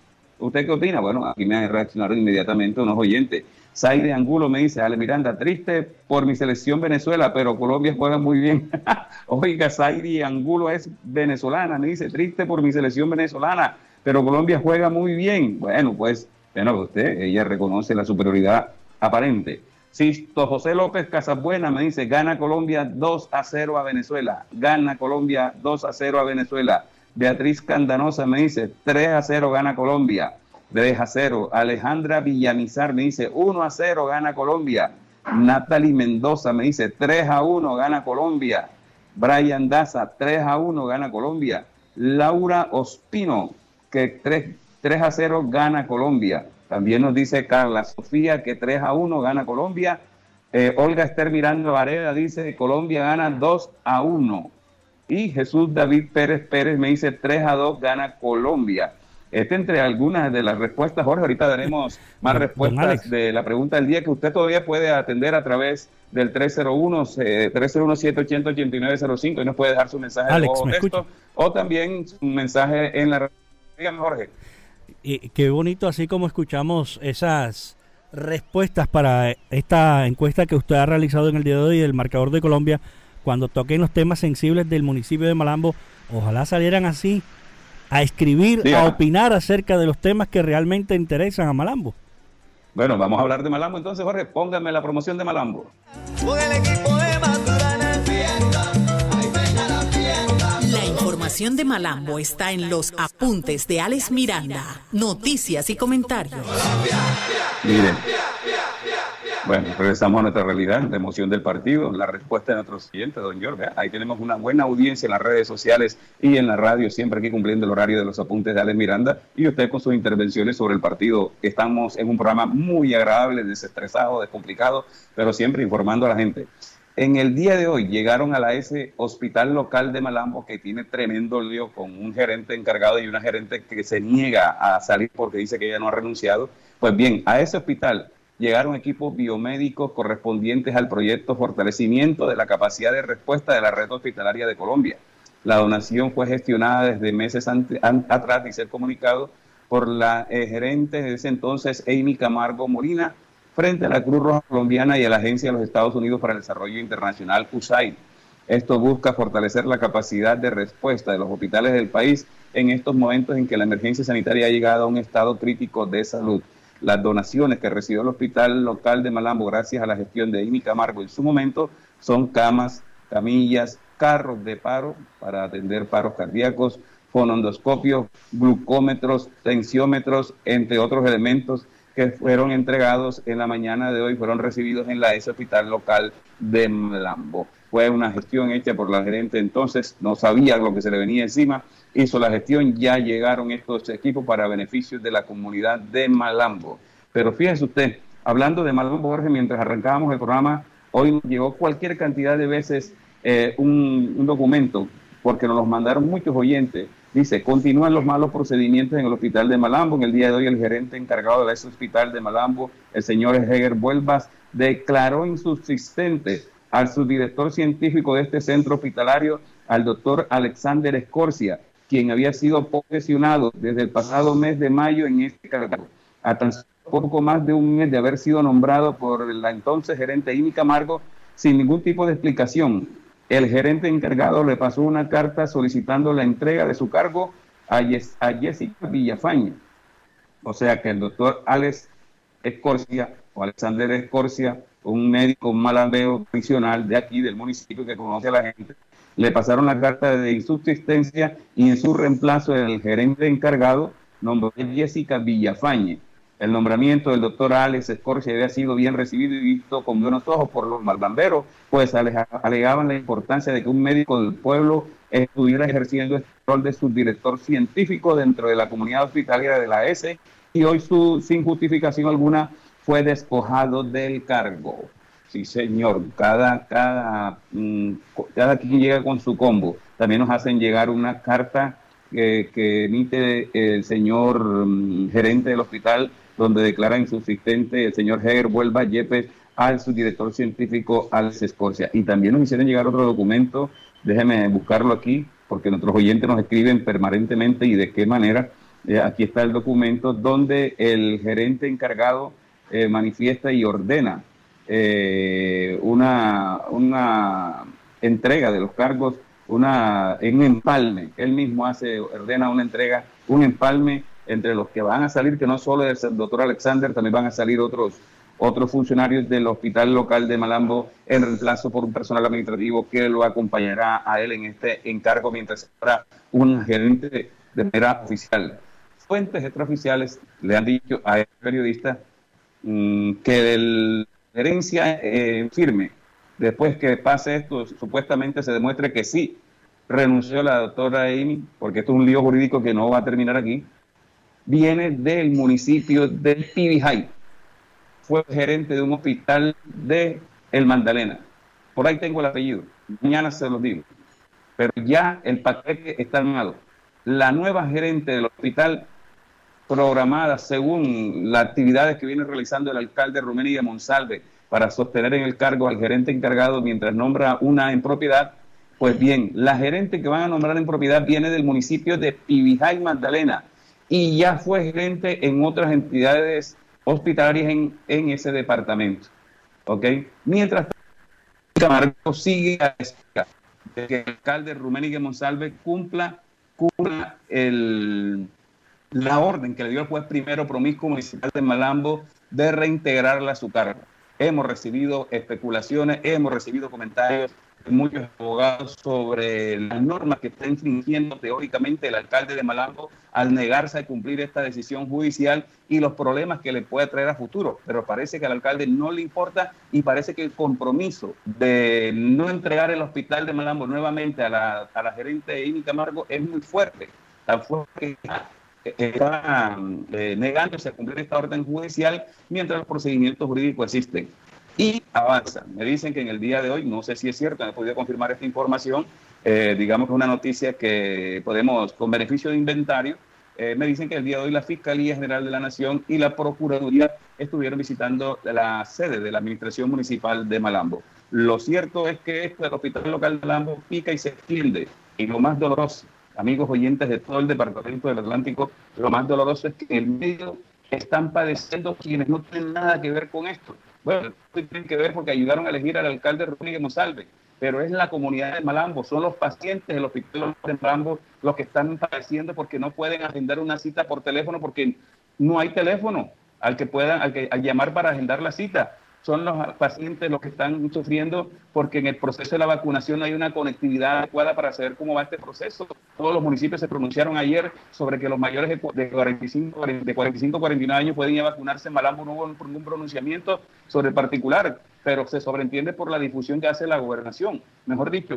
¿Usted qué opina? Bueno, aquí me reaccionaron inmediatamente unos oyentes. Saide Angulo me dice, Ale Miranda, triste por mi selección Venezuela, pero Colombia juega muy bien. Oiga, Saide Angulo es venezolana, me dice, triste por mi selección venezolana, pero Colombia juega muy bien. Bueno, pues, bueno, usted, ella reconoce la superioridad aparente. Sisto José López Casabuena me dice, gana Colombia 2 a 0 a Venezuela, gana Colombia 2 a 0 a Venezuela. Beatriz Candanosa me dice, 3 a 0 gana Colombia, 3 a 0. Alejandra Villamizar me dice, 1 a 0 gana Colombia. Natalie Mendoza me dice, 3 a 1 gana Colombia. Brian Daza, 3 a 1 gana Colombia. Laura Ospino, que 3, 3 a 0 gana Colombia. También nos dice Carla Sofía que 3 a 1 gana Colombia. Eh, Olga Esther Miranda Varela dice Colombia gana 2 a 1. Y Jesús David Pérez Pérez me dice 3 a 2 gana Colombia. Este entre algunas de las respuestas, Jorge, ahorita daremos más respuestas de la pregunta del día que usted todavía puede atender a través del 301 eh, 301-780-8905 y nos puede dejar su mensaje de Alex, voz o ¿me texto o también un mensaje en la Dígame, Jorge. Y qué bonito, así como escuchamos esas respuestas para esta encuesta que usted ha realizado en el día de hoy del marcador de Colombia, cuando toquen los temas sensibles del municipio de Malambo, ojalá salieran así a escribir, Diga. a opinar acerca de los temas que realmente interesan a Malambo. Bueno, vamos a hablar de Malambo entonces, Jorge. Póngame la promoción de Malambo. La información de Malambo está en los apuntes de Alex Miranda, noticias y comentarios. Miren. Bueno, regresamos a nuestra realidad, la emoción del partido, la respuesta de nuestro siguiente, don George. Ahí tenemos una buena audiencia en las redes sociales y en la radio, siempre aquí cumpliendo el horario de los apuntes de Alex Miranda. Y usted con sus intervenciones sobre el partido. Estamos en un programa muy agradable, desestresado, descomplicado, pero siempre informando a la gente. En el día de hoy llegaron a la S Hospital Local de Malambo, que tiene tremendo lío con un gerente encargado y una gerente que se niega a salir porque dice que ella no ha renunciado. Pues bien, a ese hospital llegaron equipos biomédicos correspondientes al proyecto Fortalecimiento de la Capacidad de Respuesta de la Red Hospitalaria de Colombia. La donación fue gestionada desde meses atrás, dice el comunicado, por la eh, gerente de ese entonces, Amy Camargo Molina, frente a la Cruz Roja Colombiana y a la Agencia de los Estados Unidos para el Desarrollo Internacional, USAID. Esto busca fortalecer la capacidad de respuesta de los hospitales del país en estos momentos en que la emergencia sanitaria ha llegado a un estado crítico de salud. Las donaciones que recibió el hospital local de Malambo gracias a la gestión de Amy Camargo en su momento son camas, camillas, carros de paro para atender paros cardíacos, fonondoscopios, glucómetros, tensiómetros, entre otros elementos que fueron entregados en la mañana de hoy, fueron recibidos en la ese hospital local de Malambo. Fue una gestión hecha por la gerente entonces, no sabía lo que se le venía encima, hizo la gestión, ya llegaron estos equipos para beneficio de la comunidad de Malambo. Pero fíjese usted, hablando de Malambo, Jorge, mientras arrancábamos el programa, hoy llegó cualquier cantidad de veces eh, un, un documento, porque nos los mandaron muchos oyentes. Dice, continúan los malos procedimientos en el hospital de Malambo. En el día de hoy, el gerente encargado de ese hospital de Malambo, el señor Heger Vuelvas, declaró insubsistente al subdirector científico de este centro hospitalario, al doctor Alexander Escorcia, quien había sido posesionado desde el pasado mes de mayo en este cargo, a tan poco más de un mes de haber sido nombrado por la entonces gerente Amy Camargo sin ningún tipo de explicación. El gerente encargado le pasó una carta solicitando la entrega de su cargo a, Yes- a Jessica Villafaña. O sea que el doctor Alex Escorcia o Alexander Escorcia, un médico malambeo profesional de aquí, del municipio que conoce a la gente, le pasaron la carta de insubsistencia y en su reemplazo el gerente encargado nombró a Jessica Villafañe. el nombramiento del doctor Alex Escorcia había sido bien recibido y visto con buenos ojos por los malbamberos, pues alegaban la importancia de que un médico del pueblo estuviera ejerciendo el rol de subdirector científico dentro de la comunidad hospitalaria de la S y hoy su, sin justificación alguna fue despojado del cargo. Sí, señor, cada, cada, mm, cada quien llega con su combo. También nos hacen llegar una carta que, emite el señor mm, gerente del hospital donde declara insubsistente el señor Heger Vuelva Yepes al subdirector científico Alex Escocia. Y también nos hicieron llegar otro documento, déjeme buscarlo aquí, porque nuestros oyentes nos escriben permanentemente y de qué manera. Eh, aquí está el documento donde el gerente encargado eh, manifiesta y ordena eh, una, una entrega de los cargos, una, un empalme. Él mismo hace, ordena una entrega, un empalme entre los que van a salir, que no solo es el doctor Alexander, también van a salir otros, otros funcionarios del hospital local de Malambo en reemplazo por un personal administrativo que lo acompañará a él en este encargo mientras habrá un gerente de manera oficial. Fuentes extraoficiales le han dicho a este periodista mm, que la gerencia eh, firme, después que pase esto, supuestamente se demuestre que sí renunció la doctora Amy, porque esto es un lío jurídico que no va a terminar aquí, viene del municipio de Pibijay. Fue gerente de un hospital de El Magdalena. Por ahí tengo el apellido. Mañana se los digo. Pero ya el paquete está armado. La nueva gerente del hospital programada según las actividades que viene realizando el alcalde Rumenía Monsalve para sostener en el cargo al gerente encargado mientras nombra una en propiedad, pues bien, la gerente que van a nombrar en propiedad viene del municipio de Pibijay, Magdalena, y ya fue gerente en otras entidades hospitalarias en, ese departamento. ¿Ok? Mientras Camargo sigue a de que el alcalde Ruménigue Monsalve cumpla, cumpla el, la orden que le dio el juez primero promiscuo municipal de Malambo de reintegrarla a su cargo. Hemos recibido especulaciones, hemos recibido comentarios muchos abogados sobre las normas que está infringiendo teóricamente el alcalde de Malambo al negarse a cumplir esta decisión judicial y los problemas que le puede traer a futuro. Pero parece que al alcalde no le importa y parece que el compromiso de no entregar el hospital de Malambo nuevamente a la, a la gerente Amy Camargo es muy fuerte, tan fuerte que está eh, negándose a cumplir esta orden judicial mientras los procedimientos jurídicos existen y avanza. Me dicen que en el día de hoy, no sé si es cierto, no he podido confirmar esta información, eh, digamos que una noticia que podemos, con beneficio de inventario, eh, me dicen que el día de hoy la Fiscalía General de la Nación y la Procuraduría estuvieron visitando la sede de la Administración Municipal de Malambo. Lo cierto es que esto del Hospital Local de Malambo pica y se extiende. Y lo más doloroso, amigos oyentes de todo el Departamento del Atlántico, lo más doloroso es que en el medio están padeciendo quienes no tienen nada que ver con esto. Bueno, tienen que ver porque ayudaron a elegir al alcalde Rodríguez Monsalve, pero es la comunidad de Malambo, son los pacientes del hospital de Malambo los que están padeciendo porque no pueden agendar una cita por teléfono porque no hay teléfono al que puedan al que, al llamar para agendar la cita son los pacientes los que están sufriendo porque en el proceso de la vacunación no hay una conectividad adecuada para saber cómo va este proceso. Todos los municipios se pronunciaron ayer sobre que los mayores de 45, de 45 49 años pueden ir a vacunarse. En Malambo no hubo ningún pronunciamiento sobre el particular, pero se sobreentiende por la difusión que hace la gobernación. Mejor dicho,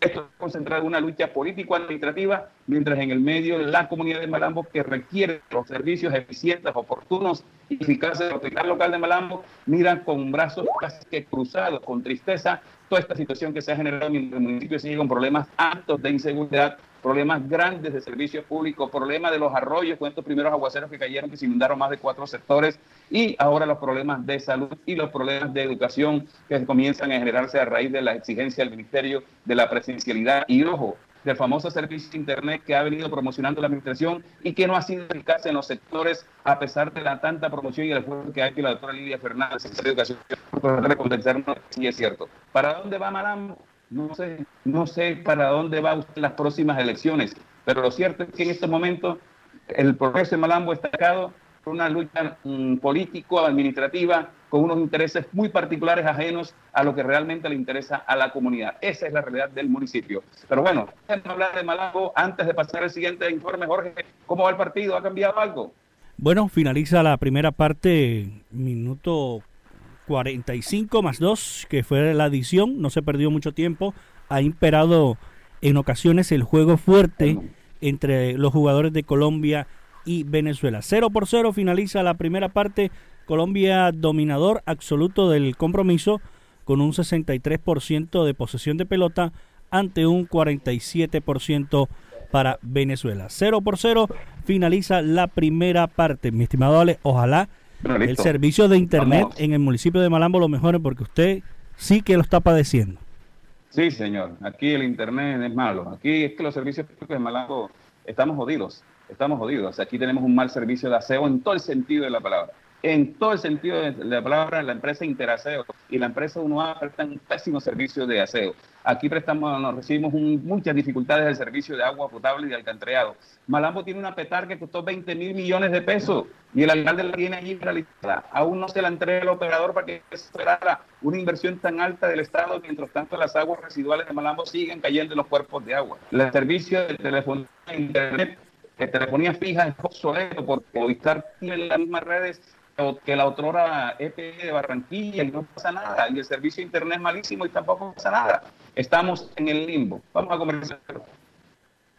esto es concentrado en una lucha político-administrativa, mientras en el medio de la comunidad de Malambo, que requiere los servicios eficientes, oportunos y eficaces del hospital local de Malambo, miran con brazos casi que cruzados, con tristeza, toda esta situación que se ha generado en el municipio sigue con problemas altos de inseguridad, problemas grandes de servicios públicos, problemas de los arroyos con estos primeros aguaceros que cayeron, que se inundaron más de cuatro sectores, y ahora los problemas de salud y los problemas de educación que comienzan a generarse a raíz de la exigencia del Ministerio de la presencialidad. Y ojo, del famoso servicio Internet que ha venido promocionando la administración y que no ha sido eficaz en los sectores a pesar de la tanta promoción y el esfuerzo que ha hecho la doctora Lidia Fernández, en de Educación, compensarnos si es cierto. ¿Para dónde va? No sé, no sé para dónde va usted las próximas elecciones, pero lo cierto es que en este momento el progreso de Malambo está atacado por una lucha mm, político-administrativa con unos intereses muy particulares ajenos a lo que realmente le interesa a la comunidad. Esa es la realidad del municipio. Pero bueno, déjenme hablar de Malambo antes de pasar al siguiente informe. Jorge, ¿cómo va el partido? ¿Ha cambiado algo? Bueno, finaliza la primera parte, minuto 45 más 2, que fue la adición, no se perdió mucho tiempo, ha imperado en ocasiones el juego fuerte entre los jugadores de Colombia y Venezuela. 0 por 0 finaliza la primera parte, Colombia dominador absoluto del compromiso con un 63% de posesión de pelota ante un 47% para Venezuela. 0 por 0 finaliza la primera parte. Mi estimado Ale, ojalá el servicio de internet en el municipio de Malambo lo mejore porque usted sí que lo está padeciendo. Sí, señor. Aquí el internet es malo. Aquí es que los servicios públicos de Malambo estamos jodidos. Estamos jodidos. Aquí tenemos un mal servicio de aseo en todo el sentido de la palabra en todo el sentido de la palabra, la empresa Interaseo y la empresa UNOA prestan un pésimo servicio de aseo. Aquí prestamos, nos recibimos muchas dificultades del servicio de agua potable y de alcantarillado. Malambo tiene una petar que costó 20 mil millones de pesos y el alcalde la tiene allí realizada. Aún no se la entrega al operador para que esperara una inversión tan alta del Estado, mientras tanto las aguas residuales de Malambo siguen cayendo en los cuerpos de agua. El servicio de telefonía internet, de telefonía fija es obsoleto porque Movistar tiene las mismas redes que la otrora EPE de Barranquilla y no pasa nada. Y el servicio de internet es malísimo y tampoco pasa nada. Estamos en el limbo. Vamos a conversar.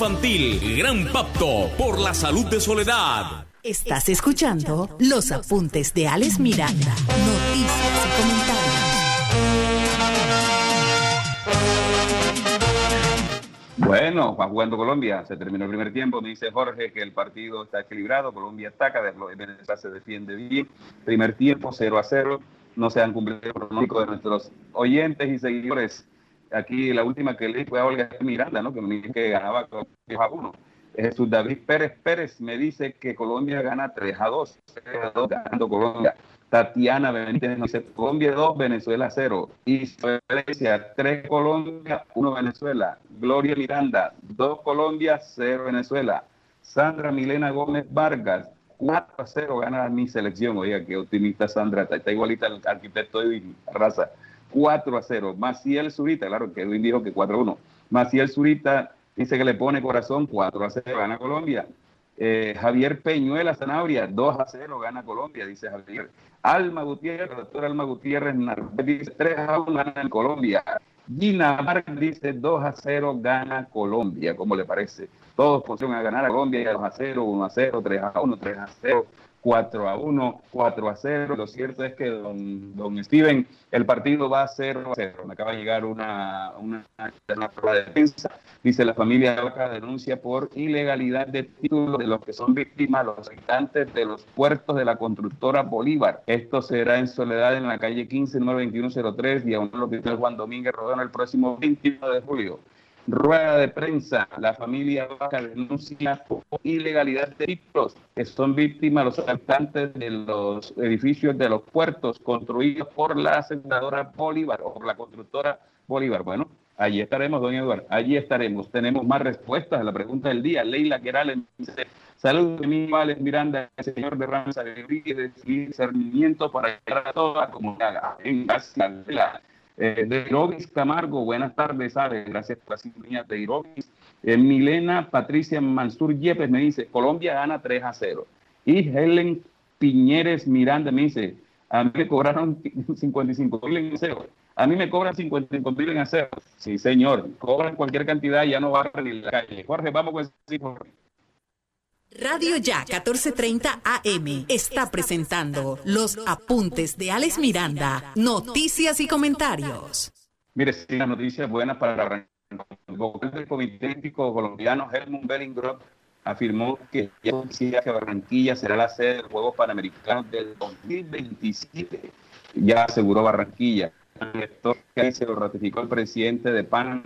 Infantil, Gran Pacto por la Salud de Soledad. Estás escuchando los apuntes de Alex Miranda, noticias y comentarios. Bueno, va jugando Colombia, se terminó el primer tiempo, me dice Jorge que el partido está equilibrado, Colombia ataca, Venezuela se defiende bien, primer tiempo 0 a 0, no se han cumplido el pronóstico de nuestros oyentes y seguidores aquí la última que leí fue a Olga Miranda, ¿no? que que ganaba 3 a 1. Jesús David Pérez Pérez me dice que Colombia gana 3 a 2, 3 a 2 ganando Colombia. Tatiana Benítez nos dice Colombia 2, Venezuela 0. Valencia 3 Colombia, 1 Venezuela. Gloria Miranda 2 Colombia, 0 Venezuela. Sandra Milena Gómez Vargas 4 a 0 gana mi selección. Oiga, qué optimista Sandra, está, igualita al arquitecto de Raza. 4 a 0. Maciel Zurita, claro que Edwin dijo que 4 a 1. Maciel Zurita dice que le pone corazón 4 a 0, gana Colombia. Eh, Javier Peñuela Zanabria, 2 a 0, gana Colombia, dice Javier. Alma Gutiérrez, doctor Alma Gutiérrez, dice 3 a 1, gana Colombia. Gina dice 2 a 0, gana Colombia, ¿cómo le parece? Todos pusieron a ganar a Colombia, 2 a 0, 1 a 0, 3 a 1, 3 a 0. 4 a 1, 4 a 0. Lo cierto es que, don, don Steven, el partido va a 0 a 0. Me acaba de llegar una, una, prueba de defensa. Dice la familia Vaca denuncia por ilegalidad de títulos de los que son víctimas, los habitantes de los puertos de la constructora Bolívar. Esto será en Soledad en la calle 15 92103, diagonal hospital Juan Domínguez Rodón, el próximo 21 de julio. Rueda de prensa, la familia Vaca denuncia ilegalidad de títulos que son víctimas los habitantes de los edificios de los puertos construidos por la aseguradora Bolívar o por la constructora Bolívar. Bueno, Allí estaremos, don Eduardo. Allí estaremos. Tenemos más respuestas a la pregunta del día. Leila Querales dice, saludos de mí, Vales Miranda, el señor de Alegría de discernimiento para llegar a toda la comunidad. Gracias, Leila. Eh, Camargo, buenas tardes, ¿sabes? Gracias por la sintonía de. Eh, Milena Patricia Mansur Yepes me dice, Colombia gana 3 a 0. Y Helen Piñeres Miranda me dice, a mí me cobraron 55 mil en acero. A mí me cobran 55 mil en acero. Sí, señor, cobran cualquier cantidad y ya no va a ni la calle. Jorge, vamos con ese Jorge. Radio Ya 1430 AM está presentando los apuntes de Alex Miranda, noticias y comentarios. Mire, sí, las noticias buenas para el vocal del Comité Olímpico Colombiano, Helmut Bellingrove, afirmó que decía que Barranquilla será la sede de los Juegos Panamericanos del 2027. Ya aseguró Barranquilla. Que se lo ratificó el presidente de Pan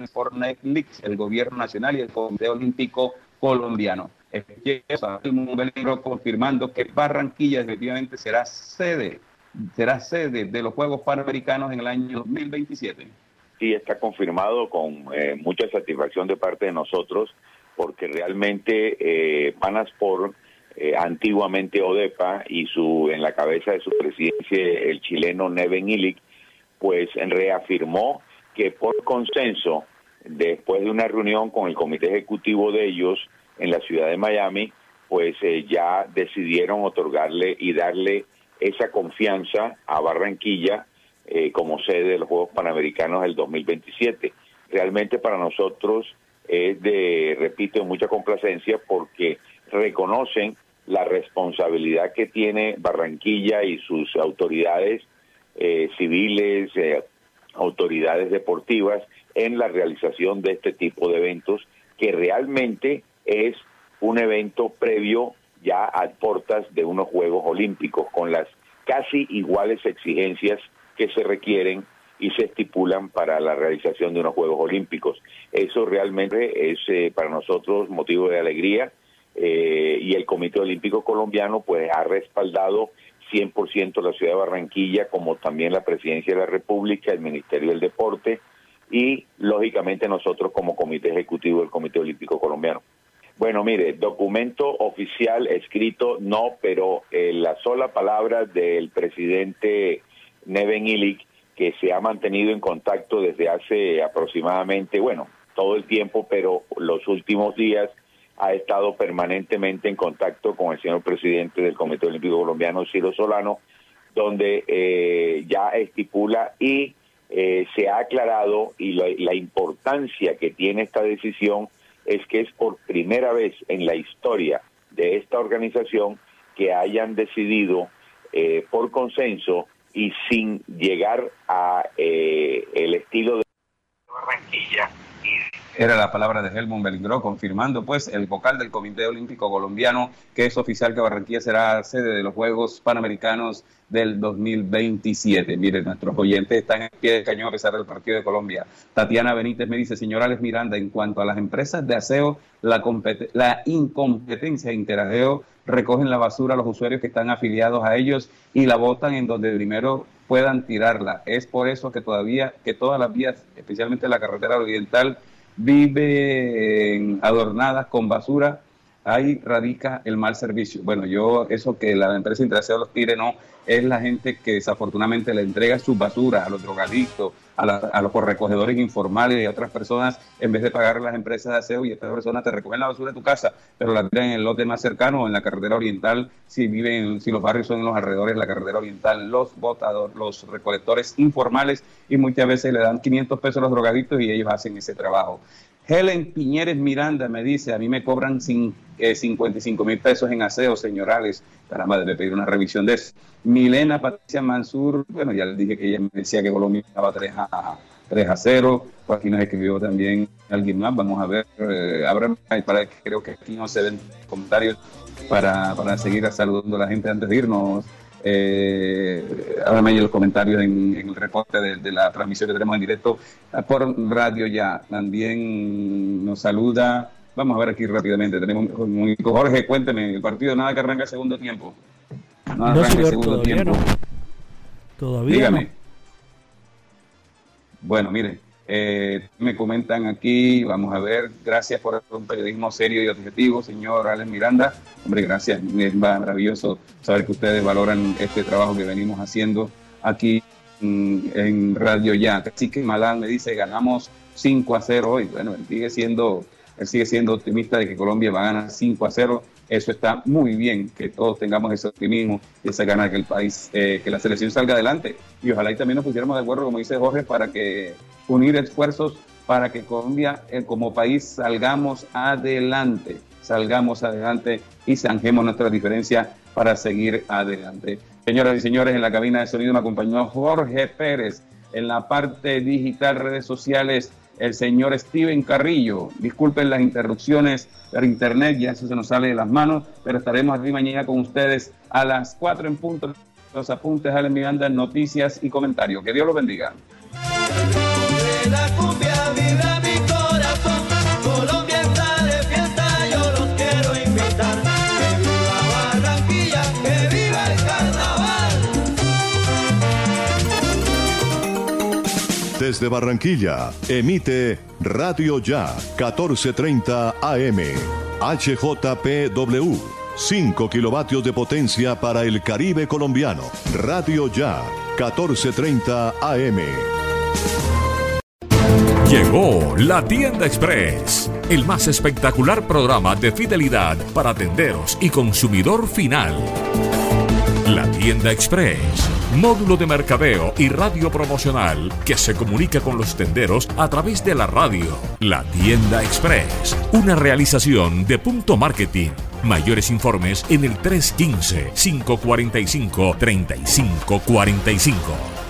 League, el gobierno nacional y el Comité Olímpico Colombiano. El confirmando que Barranquilla efectivamente será sede, será sede de los Juegos Panamericanos en el año 2027. Sí, está confirmado con eh, mucha satisfacción de parte de nosotros porque realmente eh, eh, antiguamente ODEPA, y su en la cabeza de su presidencia el chileno Neven Illich, pues reafirmó que por consenso, después de una reunión con el comité ejecutivo de ellos en la ciudad de Miami, pues eh, ya decidieron otorgarle y darle esa confianza a Barranquilla eh, como sede de los Juegos Panamericanos del 2027. Realmente para nosotros es de, repito, mucha complacencia porque reconocen la responsabilidad que tiene Barranquilla y sus autoridades eh, civiles, eh, autoridades deportivas en la realización de este tipo de eventos, que realmente es un evento previo ya a portas de unos Juegos Olímpicos, con las casi iguales exigencias que se requieren y se estipulan para la realización de unos Juegos Olímpicos. Eso realmente es eh, para nosotros motivo de alegría eh, y el Comité Olímpico Colombiano pues ha respaldado 100% la ciudad de Barranquilla como también la Presidencia de la República, el Ministerio del Deporte y lógicamente nosotros como Comité Ejecutivo del Comité Olímpico Colombiano. Bueno, mire, documento oficial escrito no, pero eh, la sola palabra del presidente Neven Illich que se ha mantenido en contacto desde hace aproximadamente, bueno, todo el tiempo, pero los últimos días ha estado permanentemente en contacto con el señor presidente del Comité Olímpico Colombiano, Ciro Solano, donde eh, ya estipula y eh, se ha aclarado y la, importancia que tiene esta decisión es que es por primera vez en la historia de esta organización que hayan decidido eh, por consenso y sin llegar a eh, el estilo de Barranquilla. Era la palabra de Helmut Belgró confirmando pues el vocal del Comité Olímpico Colombiano que es oficial que Barranquilla será sede de los Juegos Panamericanos del 2027. Miren, nuestros oyentes están en pie de cañón a pesar del partido de Colombia. Tatiana Benítez me dice, señor Alex Miranda, en cuanto a las empresas de aseo, la, la incompetencia de Interaseo recogen la basura a los usuarios que están afiliados a ellos y la botan en donde primero puedan tirarla. Es por eso que todavía, que todas las vías, especialmente la carretera oriental, viven adornadas con basura ahí radica el mal servicio. Bueno, yo eso que la empresa Interaseo los tire, no, es la gente que desafortunadamente le entrega su basura a los drogadictos, a, los recogedores informales y a otras personas, en vez de pagar a las empresas de aseo y estas personas te recogen la basura de tu casa, pero la tiran en el lote más cercano o en la carretera oriental, si viven, si los barrios son en los alrededores de la carretera oriental, los botadores, los recolectores informales y muchas veces le dan 500 pesos a los drogadictos y ellos hacen ese trabajo. Helen Piñeres Miranda me dice, a mí me cobran 55 eh, mil pesos en aseo, señorales. Caramba, debe pedir una revisión de eso. Milena Patricia Mansur, bueno, ya le dije que ella me decía que Colombia estaba 3 a, 3 a 0. Aquí nos escribió también alguien más. Vamos a ver, eh, para creo que aquí no se ven comentarios para, para seguir saludando a la gente antes de irnos. Eh, ahora los comentarios en, el reporte de, la transmisión que tenemos en directo por radio ya. También nos saluda. Vamos a ver aquí rápidamente. Tenemos un Jorge, cuénteme, el partido nada que arranca el segundo tiempo. Nada no, arranca el segundo todavía tiempo. No. Todavía Dígame. Bueno, mire, Eh, me comentan aquí, vamos a ver, gracias por un periodismo serio y objetivo, señor Alex Miranda. Hombre, gracias, es maravilloso saber que ustedes valoran este trabajo que venimos haciendo aquí en, Radio Ya. Así que Malán me dice, ganamos 5 a 0 hoy. Bueno, sigue siendo, él sigue siendo optimista de que Colombia va a ganar 5 a 0. Eso está muy bien, que todos tengamos ese optimismo y esa gana de que el país, eh, que la selección salga adelante. Y ojalá y también nos pusiéramos de acuerdo, como dice Jorge, para que unir esfuerzos para que Colombia eh, como país salgamos adelante, salgamos adelante y zanjemos nuestra diferencia para seguir adelante. Señoras y señores, en la cabina de sonido me acompañó Jorge Pérez, en la parte digital, redes sociales, el señor Steven Carrillo. Disculpen las interrupciones del internet, ya eso se nos sale de las manos, pero estaremos aquí mañana con ustedes a las 4 en punto. Los apuntes a la Miranda, noticias y comentarios. Que Dios los bendiga. Desde Barranquilla, emite Radio Ya 1430 AM, HJPW, 5 kilovatios de potencia para el Caribe colombiano. Radio Ya 1430 AM. Llegó la tienda express, el más espectacular programa de fidelidad para tenderos y consumidor final. La tienda express módulo de mercadeo y radio promocional que se comunica con los tenderos a través de la radio. La tienda express, una realización de punto marketing. Mayores informes en el 315 545 3545.